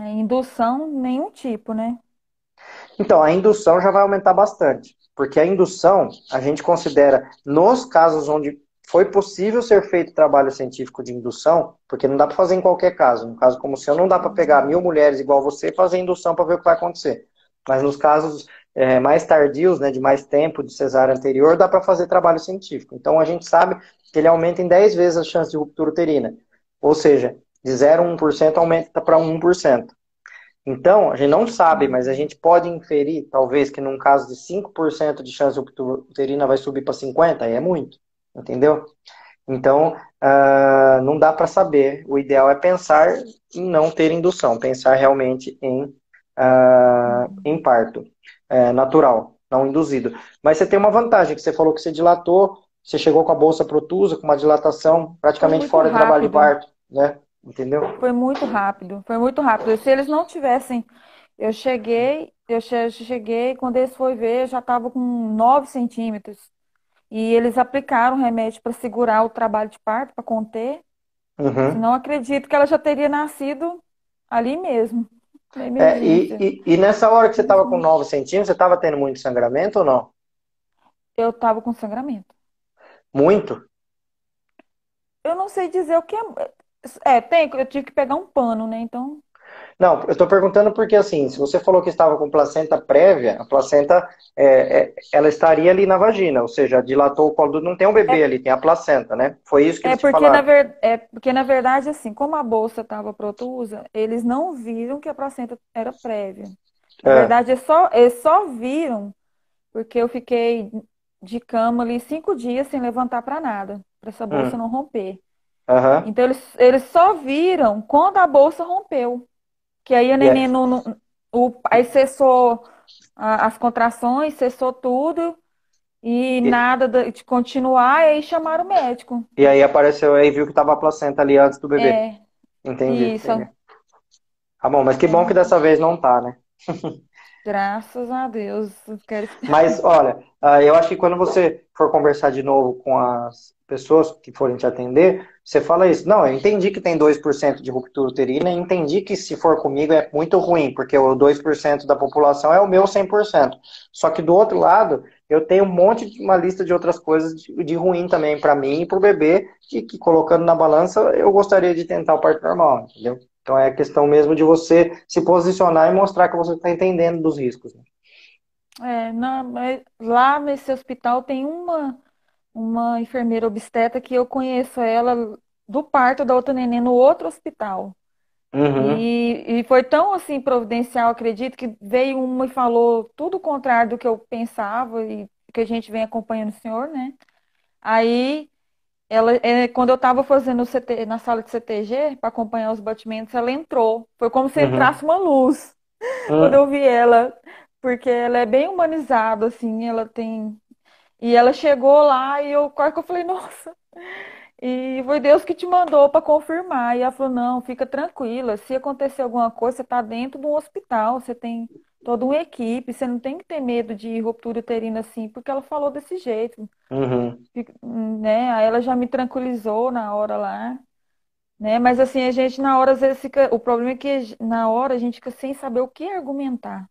É, indução, nenhum tipo, né? Então, a indução já vai aumentar bastante. Porque a indução, a gente considera, nos casos onde foi possível ser feito trabalho científico de indução, porque não dá para fazer em qualquer caso. No caso como o seu, não dá para pegar mil mulheres igual você e fazer indução para ver o que vai acontecer. Mas nos casos é, mais tardios, né, de mais tempo, de cesárea anterior, dá para fazer trabalho científico. Então a gente sabe que ele aumenta em 10 vezes a chance de ruptura uterina. Ou seja, de 0,1% aumenta para 1%. Então, a gente não sabe, mas a gente pode inferir, talvez, que num caso de 5% de chance de ruptura uterina vai subir para 50%, aí é muito entendeu? Então, uh, não dá para saber. O ideal é pensar em não ter indução, pensar realmente em, uh, em parto uh, natural, não induzido. Mas você tem uma vantagem, que você falou que você dilatou, você chegou com a bolsa protusa, com uma dilatação praticamente fora do trabalho de parto, né? Entendeu? Foi muito rápido, foi muito rápido. Se eles não tivessem, eu cheguei, eu cheguei, quando eles foram ver, eu já estava com 9 centímetros. E eles aplicaram remédio para segurar o trabalho de parto, para conter. Uhum. Não acredito que ela já teria nascido ali mesmo. É, e, e, e, nessa hora que você estava com 9 centímetros, você estava tendo muito sangramento ou não? eu tava com sangramento. Muito? Eu não sei dizer o que é. É, tem, eu tive que pegar um pano, né? Então, Não, eu estou perguntando porque, assim, se você falou que estava com placenta prévia, a placenta, é, é, ela estaria ali na vagina, ou seja, dilatou o colo do... Não tem um bebê ali, tem a placenta, né? Foi isso que é eles porque na falaram. ver... é porque na verdade assim, como a bolsa estava protusa, eles não viram que a placenta era prévia. Na É, verdade, eles só, eles só viram porque eu fiquei de cama ali cinco dias sem levantar para nada, para essa bolsa hum, não romper. aham. Então eles, eles só viram quando a bolsa rompeu. Que aí a E neném não, não- o, aí cessou a- as contrações, cessou tudo e e- nada de continuar, e aí chamaram o médico. E aí apareceu aí, viu que tava a placenta ali antes do bebê. É, Entendi, isso. entendi. Tá bom, mas que bom que É, dessa vez não tá, né? graças a Deus. Eu Quero... Mas, olha, ah, eu acho que quando você for conversar de novo com as pessoas que forem te atender, você fala isso. Não, eu entendi que tem 2% de ruptura uterina, entendi que se for comigo é muito ruim, porque o 2% da população é o meu 100%. Só que do outro lado, eu tenho um monte de uma lista de outras coisas de, de ruim também para mim e para o bebê, que, que colocando na balança, eu gostaria de tentar o parto normal, entendeu? Então é questão mesmo de você se posicionar e mostrar que você está entendendo dos riscos. né? É, na- mas lá nesse hospital tem uma, uma enfermeira obstetra que eu conheço ela do parto da outra neném no outro hospital. Uhum, E, e foi tão assim providencial, acredito, que veio uma e falou tudo o contrário do que eu pensava e que a gente vem acompanhando o senhor, né? Aí ela, é, quando eu estava fazendo CT, na sala de CTG para acompanhar os batimentos, ela entrou. Foi como se uhum, entrasse uma luz quando uhum. eu vi ela, porque ela é bem humanizada, assim, ela tem. E ela chegou lá e eu quase que eu falei, nossa. E foi Deus que te mandou para confirmar. E ela falou: não, fica tranquila. Se acontecer alguma coisa, você está dentro de um hospital, você tem toda uma equipe, você não tem que ter medo de ruptura uterina assim, porque ela falou desse jeito, Uhum. Né? Aí ela já me tranquilizou na hora lá, né? Mas assim, a gente na hora às vezes fica. O problema é que na hora a gente fica sem saber o que argumentar,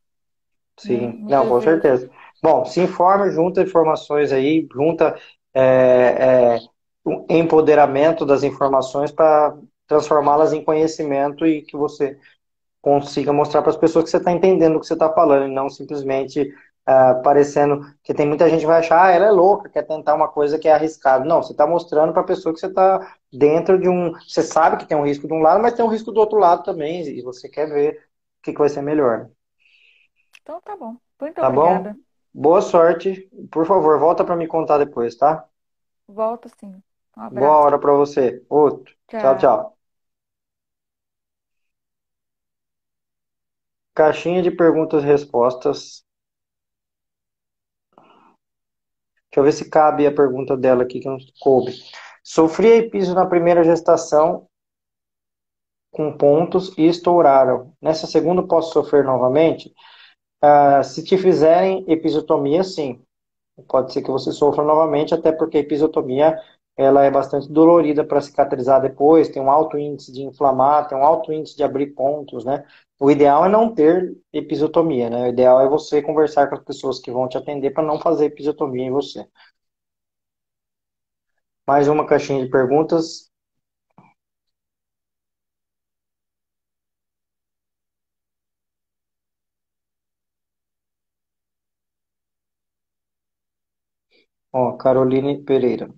né? Sim, não, Muitas com vezes. certeza. Bom, se informa, junta informações aí, junta é, é, empoderamento das informações para transformá-las em conhecimento e que você consiga mostrar para as pessoas que você está entendendo o que você está falando e não simplesmente ah, parecendo que tem muita gente que vai achar, ah, ela é louca, quer tentar uma coisa que é arriscado. Não, você está mostrando para a pessoa que você está dentro de um. Você sabe que tem um risco de um lado, mas tem um risco do outro lado também, e você quer ver o que que vai ser melhor. Então tá bom. Muito Tá bom? obrigada. Boa sorte. Por favor, volta para me contar depois, tá? Volto sim. Um Boa hora para você. Outro. Tchau, Tchau. tchau. Caixinha de perguntas e respostas. Deixa eu ver se cabe a pergunta dela aqui que não coube. Sofri episo na primeira gestação com pontos e estouraram. Nessa segunda posso sofrer novamente? Ah, se te fizerem episiotomia, sim. Pode ser que você sofra novamente, até porque a episiotomia ela é bastante dolorida para cicatrizar depois, tem um alto índice de inflamar, tem um alto índice de abrir pontos, né? O ideal é não ter episiotomia, né? O ideal é você conversar com as pessoas que vão te atender para não fazer episiotomia em você. Mais uma caixinha de perguntas. Ó, Caroline Pereira.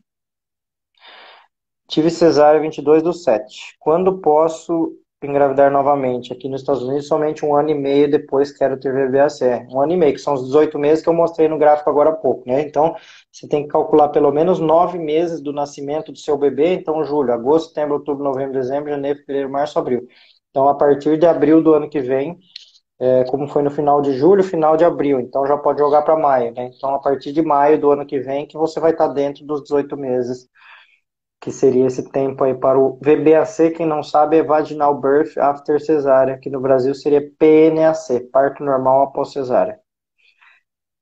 Tive cesárea 22 do 7. Quando posso engravidar novamente? Aqui nos Estados Unidos, somente um ano e meio depois quero ter VBAC. Um ano e meio, que são os 18 meses que eu mostrei no gráfico agora há pouco, né? Então, você tem que calcular pelo menos nove meses do nascimento do seu bebê. Então, julho, agosto, setembro, outubro, novembro, dezembro, janeiro, fevereiro, março, abril. Então, a partir de abril do ano que vem, é, como foi no final de julho, final de abril. Então, já pode jogar para maio, né? Então, a partir de maio do ano que vem, que você vai estar dentro dos 18 meses que seria esse tempo aí para o VBAC, quem não sabe é Vaginal Birth After Cesárea, que no Brasil seria PNAC, parto normal após cesárea.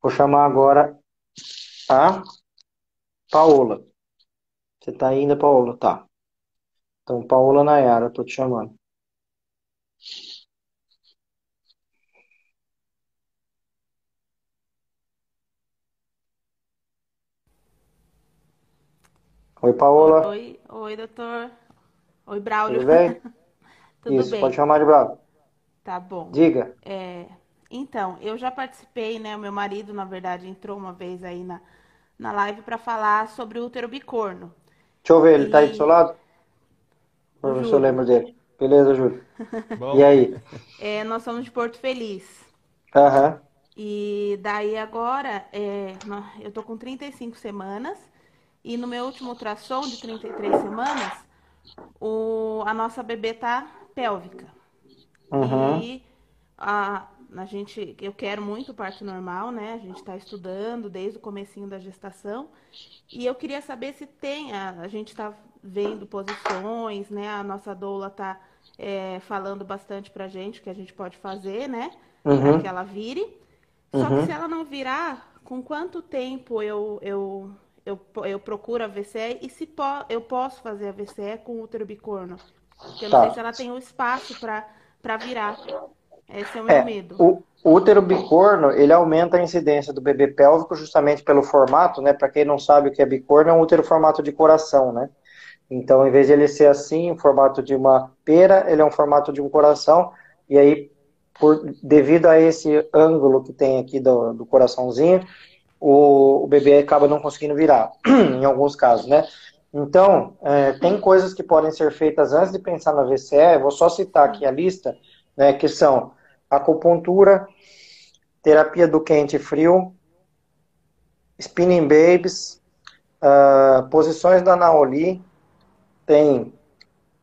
Vou chamar agora a Paola. Você tá ainda, Paola? Tá. Então, Paola Nayara, tô te chamando. Oi, Paola. Oi, oi, doutor. Oi, Braulio. Tudo bem? Tudo Isso, bem. pode chamar de Braulio. Tá bom. Diga. É, então, eu já participei, né? O meu marido, na verdade, entrou uma vez aí na, na live para falar sobre o útero bicorno. Deixa eu ver, ele tá aí do E- seu lado? Pra ver se eu lembro dele. Beleza, Júlio. Bom, E aí? É, nós somos de Porto Feliz. Aham. E daí agora, é, eu tô com 35 semanas e no meu último ultrassom de 33 semanas, o, a nossa bebê tá pélvica. Uhum. E a, a gente, eu quero muito parto normal, né? A gente está estudando desde o comecinho da gestação. E eu queria saber se tem, a, a gente está vendo posições, né? A nossa doula está falando bastante pra gente o que a gente pode fazer, né? Para Uhum. que ela vire. Só Uhum. que se ela não virar, com quanto tempo eu, eu, eu, eu procuro a VCE e se po- eu posso fazer a VCE com útero bicorno? Porque eu não Tá. sei se ela tem o espaço para para virar. Esse é o meu É, medo. o o útero bicorno, ele aumenta a incidência do bebê pélvico justamente pelo formato, né? Para quem não sabe o que é bicorno, é um útero formato de coração, né? Então, em vez de ele ser assim, em formato de uma pera, ele é um formato de um coração, e aí, por, devido a esse ângulo que tem aqui do, do coraçãozinho, o, o bebê acaba não conseguindo virar, em alguns casos, né? Então, é, tem coisas que podem ser feitas antes de pensar na VCE, vou só citar aqui a lista, né, que são acupuntura, terapia do quente e frio, spinning babies, ah, posições da Naoli, tem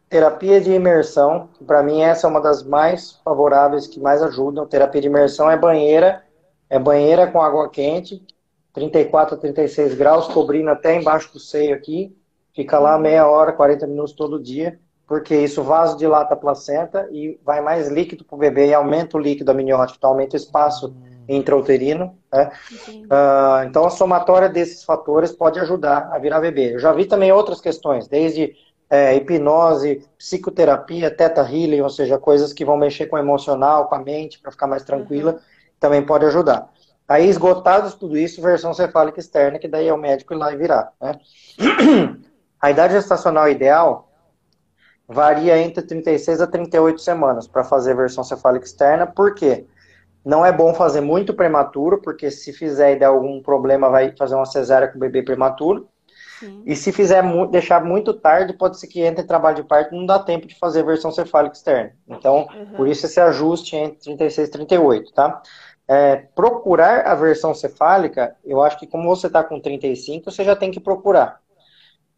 terapia de imersão, para mim essa é uma das mais favoráveis, que mais ajudam. Terapia de imersão é banheira, é banheira com água quente, 34 a 36 graus, cobrindo até embaixo do seio aqui, fica lá meia hora, 40 minutos todo dia, porque isso vasodilata a placenta e vai mais líquido para o bebê e aumenta o líquido amniótico, então aumenta o espaço intrauterino, né? Ah, então, a somatória desses fatores pode ajudar a virar bebê. Eu já vi também outras questões, desde é, hipnose, psicoterapia, teta healing, ou seja, coisas que vão mexer com o emocional, com a mente, para ficar mais tranquila, também pode ajudar. Aí, esgotados tudo isso, versão cefálica externa, que daí é o médico ir lá e virar. Né? A idade gestacional ideal varia entre 36 a 38 semanas para fazer versão cefálica externa, por quê? Não é bom fazer muito prematuro, porque se fizer e der algum problema, vai fazer uma cesárea com o bebê prematuro. Sim. E se fizer deixar muito tarde, pode ser que entre em trabalho de parto e não dá tempo de fazer versão cefálica externa. Então, Uhum. por isso esse ajuste entre 36 e 38, tá? É, procurar a versão cefálica, eu acho que como você está com 35, você já tem que procurar.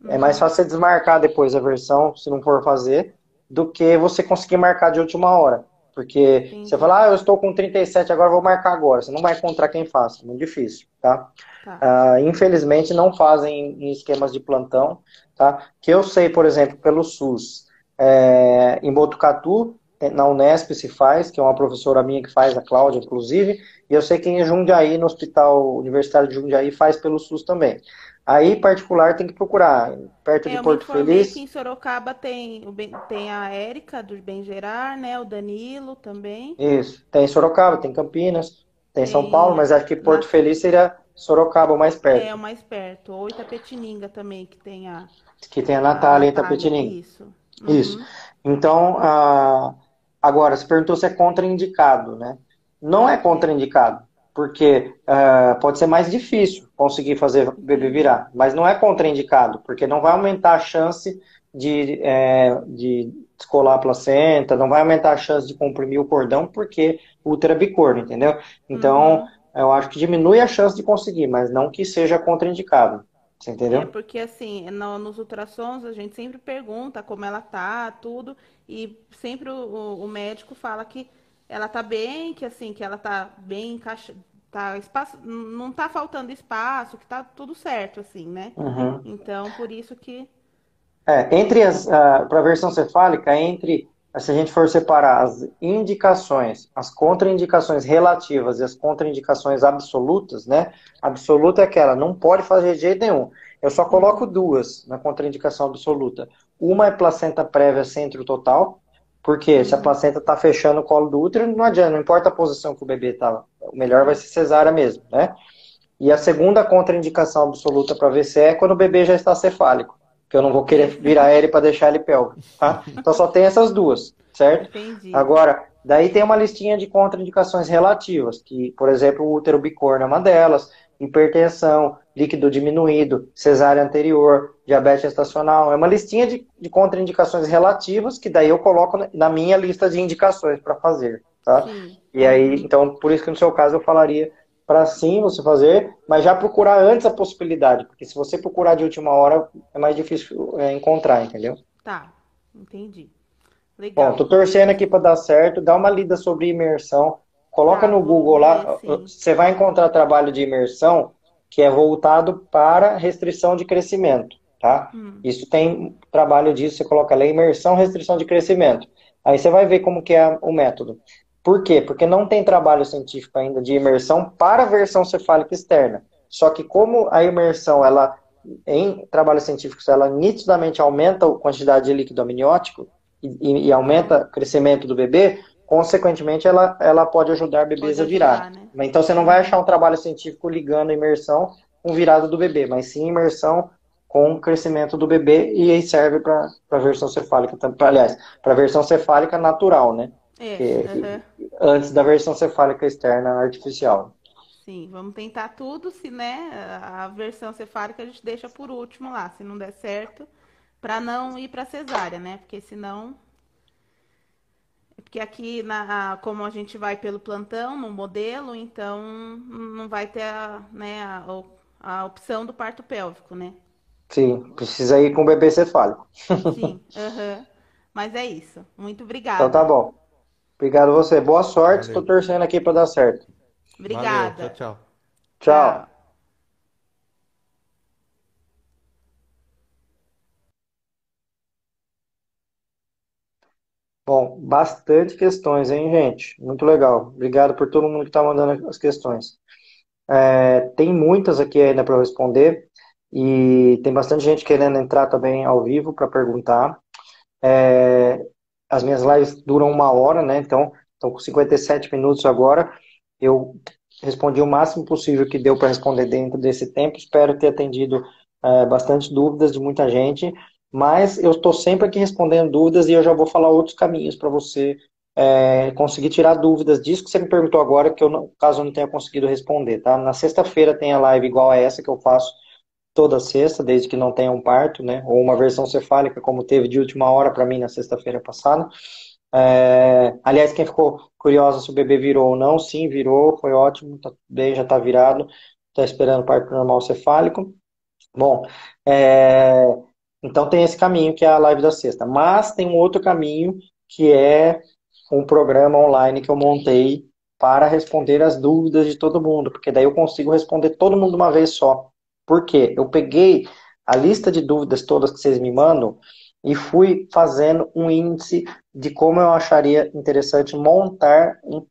É mais fácil você desmarcar depois a versão, se não for fazer, do que você conseguir marcar de última hora. Porque Entendi. você fala, ah, eu estou com 37, agora vou marcar agora. Você não vai encontrar quem faça, é muito difícil, tá? Tá. Ah, infelizmente não fazem em esquemas de plantão, tá? Que eu sei, por exemplo, pelo SUS, é, em Botucatu, na Unesp se faz, que é uma professora minha que faz, a Cláudia, inclusive, e eu sei que em Jundiaí, no Hospital Universitário de Jundiaí, faz pelo SUS também. Aí, particular, tem que procurar, perto É, de Porto Feliz. que em Sorocaba tem, o Ben- tem a Érica do Bem Gerar, né? O Danilo também. Isso, tem Sorocaba, tem Campinas, tem São Tem Paulo, mas acho que Porto na- Feliz seria Sorocaba o mais perto, É o mais perto. Ou Itapetininga também, que tem a, que tem a a Natália Natália. Itapetininga. Isso. Isso. Uhum. Então, ah, agora, você perguntou se é contraindicado, né? Não é contraindicado, porque ah, pode ser mais difícil conseguir fazer bebê virar, mas não é contraindicado, porque não vai aumentar a chance de, é, de descolar a placenta, não vai aumentar a chance de comprimir o cordão, porque o útero é bicorno, entendeu? Então, Uhum. eu acho que diminui a chance de conseguir, mas não que seja contraindicado. Você É entendeu? porque assim, no- nos ultrassons a gente sempre pergunta como ela tá, tudo, e sempre o, o- médico fala que ela tá bem, que assim, que ela tá bem encaixada, tá espaço, não tá faltando espaço, que tá tudo certo, assim, né? Uhum. Então, por isso que. É, entre as, para a versão cefálica, entre, se a gente for separar as indicações, as contraindicações relativas e as contraindicações absolutas, né? Absoluta é aquela, não pode fazer de jeito nenhum. Eu só coloco duas na contraindicação absoluta. Uma é placenta prévia centro total, porque se a placenta está fechando o colo do útero, não adianta, não importa a posição que o bebê está, o melhor vai ser cesárea mesmo, né? E a segunda contraindicação absoluta para VCE é quando o bebê já está cefálico. Que eu não vou querer virar ele para deixar ele pélvico, tá? Então só tem essas duas, certo? Entendi. Agora, daí tem uma listinha de contraindicações relativas, que, por exemplo, o útero bicorno é uma delas, hipertensão, líquido diminuído, cesárea anterior, diabetes gestacional. É uma listinha de, de contraindicações relativas que daí eu coloco na minha lista de indicações para fazer, tá? Sim. E aí, então, por isso que no seu caso eu falaria para sim você fazer, mas já procurar antes a possibilidade, porque se você procurar de última hora é mais difícil é, encontrar, entendeu? Tá, entendi. Legal. Bom, tô torcendo aqui para dar certo, dá uma lida sobre imersão, coloca Tá, no Google lá, sim. você vai encontrar trabalho de imersão que é voltado para restrição de crescimento, tá? Hum, Isso tem trabalho disso, você coloca lá imersão, restrição de crescimento. Aí você vai ver como que é o método. Por quê? Porque não tem trabalho científico ainda de imersão para a versão cefálica externa. Só que como a imersão, ela em trabalhos científicos, ela nitidamente aumenta a quantidade de líquido amniótico e, e aumenta o crescimento do bebê, consequentemente ela, ela pode ajudar bebês Pode a virar. ajudar, né? Então você não vai achar um trabalho científico ligando a imersão com virada do bebê, mas sim imersão com o crescimento do bebê e aí serve para a versão cefálica, aliás, para a versão cefálica natural, né? É, Que- aham. Antes da versão cefálica externa artificial. Sim, vamos tentar tudo, se né, a versão cefálica a gente deixa por último lá, se não der certo, para não ir para cesárea, né? Porque senão porque aqui na como a gente vai pelo plantão no modelo, então não vai ter a, né, a, a opção do parto pélvico, né? Sim, precisa ir com o bebê cefálico. Sim, aham. Mas é isso. Muito obrigada. Então tá bom. Obrigado a você. Boa sorte. Estou torcendo aqui para dar certo. Obrigada. Valeu, tchau, tchau. Tchau. Bom, bastante questões, hein, gente? Muito legal. Obrigado por todo mundo que está mandando as questões. É, tem muitas aqui ainda para eu responder e tem bastante gente querendo entrar também ao vivo para perguntar. É, as minhas lives duram uma hora, né? Então, estão com 57 minutos agora. Eu respondi o máximo possível que deu para responder dentro desse tempo. Espero ter atendido é, bastante dúvidas de muita gente, mas eu estou sempre aqui respondendo dúvidas e eu já vou falar outros caminhos para você é, conseguir tirar dúvidas disso que você me perguntou agora, que eu, caso eu não tenha conseguido responder, tá? Na sexta-feira tem a live igual a essa que eu faço toda sexta, desde que não tenha um parto, né? Ou uma versão cefálica, como teve de última hora para mim na sexta-feira passada. É, aliás, quem ficou curiosa se o bebê virou ou não, sim, virou, foi ótimo, tá bem, já tá virado, tá esperando parto normal cefálico. Bom, é, então tem esse caminho que é a live da sexta, mas tem um outro caminho que é um programa online que eu montei para responder as dúvidas de todo mundo, porque daí eu consigo responder todo mundo uma vez só. Por quê? Eu peguei a lista de dúvidas todas que vocês me mandam e fui fazendo um índice de como eu acharia interessante montar um-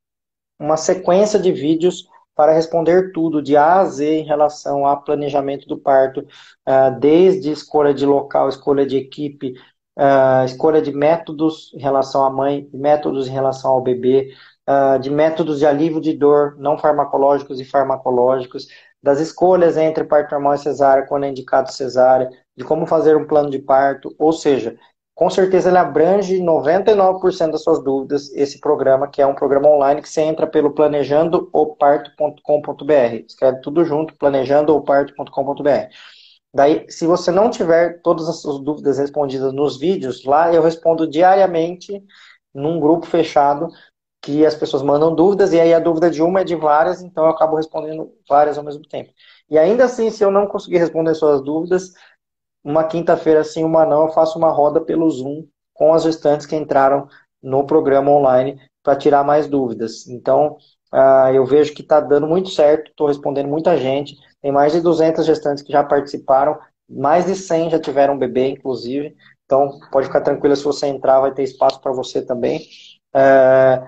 uma sequência de vídeos para responder tudo, de A a Z, em relação a planejamento do parto, ah, desde escolha de local, escolha de equipe, ah, escolha de métodos em relação à mãe, métodos em relação ao bebê, ah, de métodos de alívio de dor não farmacológicos e farmacológicos, das escolhas entre parto normal e cesárea, quando é indicado cesárea, de como fazer um plano de parto, ou seja, com certeza ele abrange 99% das suas dúvidas, esse programa, que é um programa online que você entra pelo planejandooparto.com.br. Escreve tudo junto, planejandooparto.com.br. Daí, se você não tiver todas as suas dúvidas respondidas nos vídeos, lá eu respondo diariamente num grupo fechado que as pessoas mandam dúvidas e aí a dúvida de uma é de várias, então eu acabo respondendo várias ao mesmo tempo. E ainda assim, se eu não conseguir responder suas dúvidas, uma quinta-feira sim, uma não, eu faço uma roda pelo Zoom com as gestantes que entraram no programa online para tirar mais dúvidas. Então, ah, eu vejo que está dando muito certo, estou respondendo muita gente. Tem mais de 200 gestantes que já participaram, mais de 100 já tiveram bebê, inclusive. Então, pode ficar tranquila, se você entrar, vai ter espaço para você também. É,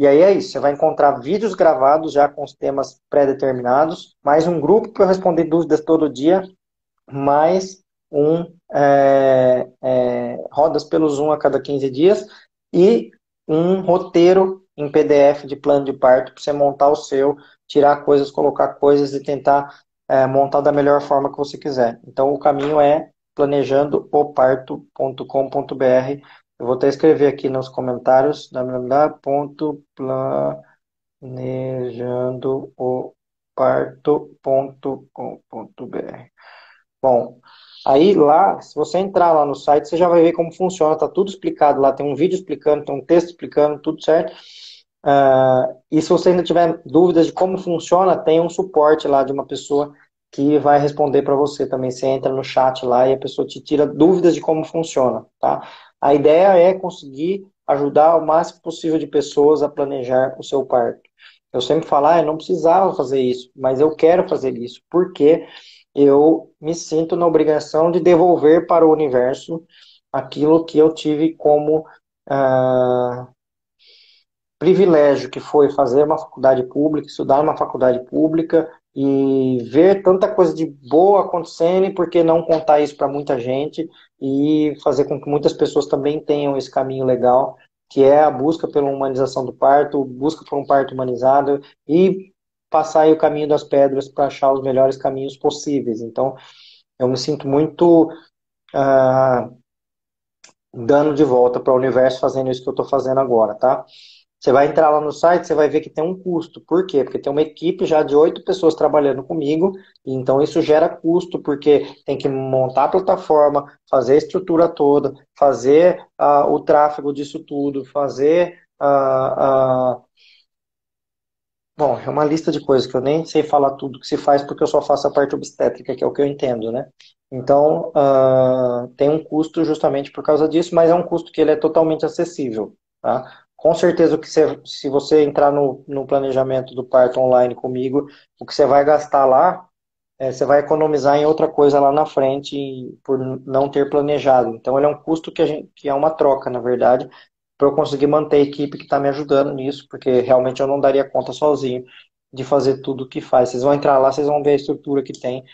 E aí é isso, você vai encontrar vídeos gravados já com os temas pré-determinados, mais um grupo para responder dúvidas todo dia, mais um é, é, rodas pelo Zoom a cada 15 dias e um roteiro em PDF de plano de parto para você montar o seu, tirar coisas, colocar coisas e tentar é, montar da melhor forma que você quiser. Então o caminho é planejandoparto.com.br. Eu vou até escrever aqui nos comentários www.planejandoparto.com.br. Bom, aí lá, se você entrar lá no site, você já vai ver como funciona, tá tudo explicado lá, tem um vídeo explicando, tem um texto explicando, tudo certo. Uh, e se você ainda tiver dúvidas de como funciona, tem um suporte lá de uma pessoa que vai responder para você também. Você entra no chat lá e a pessoa te tira dúvidas de como funciona, tá? A ideia é conseguir ajudar o máximo possível de pessoas a planejar o seu parto. Eu sempre falo, ah, eu não precisava fazer isso, mas eu quero fazer isso, porque eu me sinto na obrigação de devolver para o universo aquilo que eu tive como uh, privilégio, que foi fazer uma faculdade pública, estudar numa faculdade pública e ver tanta coisa de boa acontecendo e por que não contar isso para muita gente e fazer com que muitas pessoas também tenham esse caminho legal, que é a busca pela humanização do parto, busca por um parto humanizado e passar aí o caminho das pedras para achar os melhores caminhos possíveis. Então, eu me sinto muito uh, dando de volta para o universo fazendo isso que eu estou fazendo agora, tá? Você vai entrar lá no site, você vai ver que tem um custo. Por quê? Porque tem uma equipe já de oito pessoas trabalhando comigo, então isso gera custo, porque tem que montar a plataforma, fazer a estrutura toda, fazer uh, o tráfego disso tudo, fazer uh, uh, Bom, é uma lista de coisas que eu nem sei falar tudo que se faz porque eu só faço a parte obstétrica, que é o que eu entendo, né? Então, tem um custo justamente por causa disso, mas é um custo que ele é totalmente acessível, tá? Com certeza, que você, se você entrar no, no planejamento do parto online comigo, o que você vai gastar lá, é, você vai economizar em outra coisa lá na frente por não ter planejado. Então, ele é um custo que, a gente, que é uma troca, na verdade, para eu conseguir manter a equipe que está me ajudando nisso, porque realmente eu não daria conta sozinho de fazer tudo o que faz. Vocês vão entrar lá, vocês vão ver a estrutura que tem,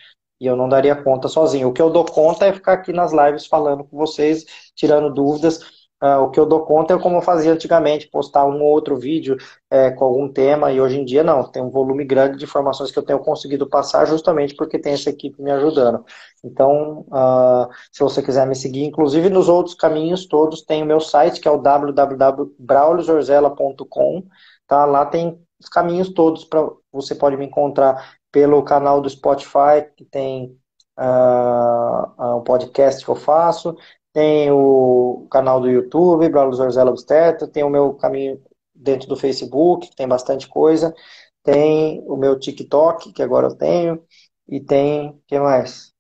e eu não daria conta sozinho. O que eu dou conta é ficar aqui nas lives falando com vocês, tirando dúvidas, Uh, o que eu dou conta é como eu fazia antigamente, postar um ou outro vídeo é, com algum tema, e hoje em dia não, tem um volume grande de informações que eu tenho conseguido passar justamente porque tem essa equipe me ajudando. Então, uh, se você quiser me seguir, inclusive nos outros caminhos todos, tem o meu site, que é o www.brauliozorzela.com, tá? Lá tem os caminhos todos para você pode me encontrar pelo canal do Spotify, que tem uh, um podcast que eu faço, tem o canal do YouTube, Braulio Zorzella Obstetra, tem o meu caminho dentro do Facebook, que tem bastante coisa, tem o meu TikTok, que agora eu tenho, e tem, o que mais?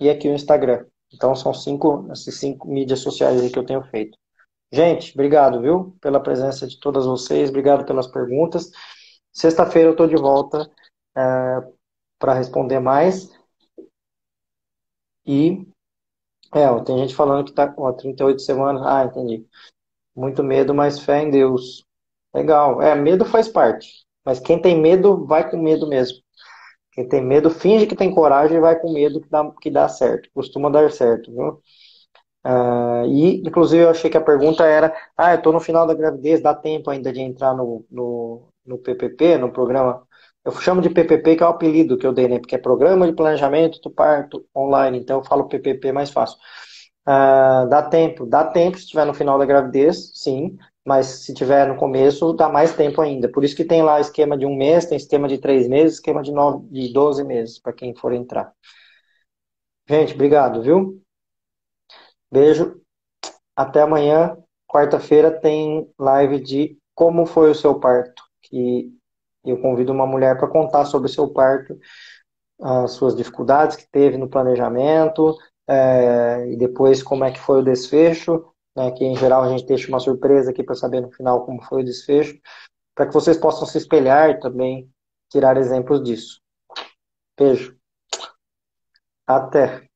E aqui o Instagram. Então são cinco, essas cinco mídias sociais que eu tenho feito. Gente, obrigado, viu, pela presença de todas vocês, obrigado pelas perguntas. Sexta-feira eu estou de volta é, para responder mais. E é, tem gente falando que tá com 38 semanas. Ah, entendi. Muito medo, mas fé em Deus. Legal. É, medo faz parte. Mas quem tem medo, vai com medo mesmo. Quem tem medo, finge que tem coragem e vai com medo que dá, que dá certo. Costuma dar certo, viu? Uh, e, inclusive, eu achei que a pergunta era: ah, eu tô no final da gravidez, dá tempo ainda de entrar no, no, no PPP, no programa eu chamo de PPP, que é o apelido que eu dei, né? Porque é Programa de Planejamento do Parto Online, então eu falo PPP mais fácil. Uh, dá tempo, dá tempo se estiver no final da gravidez, sim, mas se tiver no começo, dá mais tempo ainda. Por isso que tem lá esquema de um mês, tem esquema de três meses, esquema de, nove, de 12 meses, para quem for entrar. Gente, obrigado, viu? Beijo. Até amanhã. Quarta-feira tem live de como foi o seu parto, que eu convido uma mulher para contar sobre o seu parto, as suas dificuldades que teve no planejamento, é, e depois como é que foi o desfecho, né, que em geral a gente deixa uma surpresa aqui para saber no final como foi o desfecho, para que vocês possam se espelhar e também tirar exemplos disso. Beijo. Até.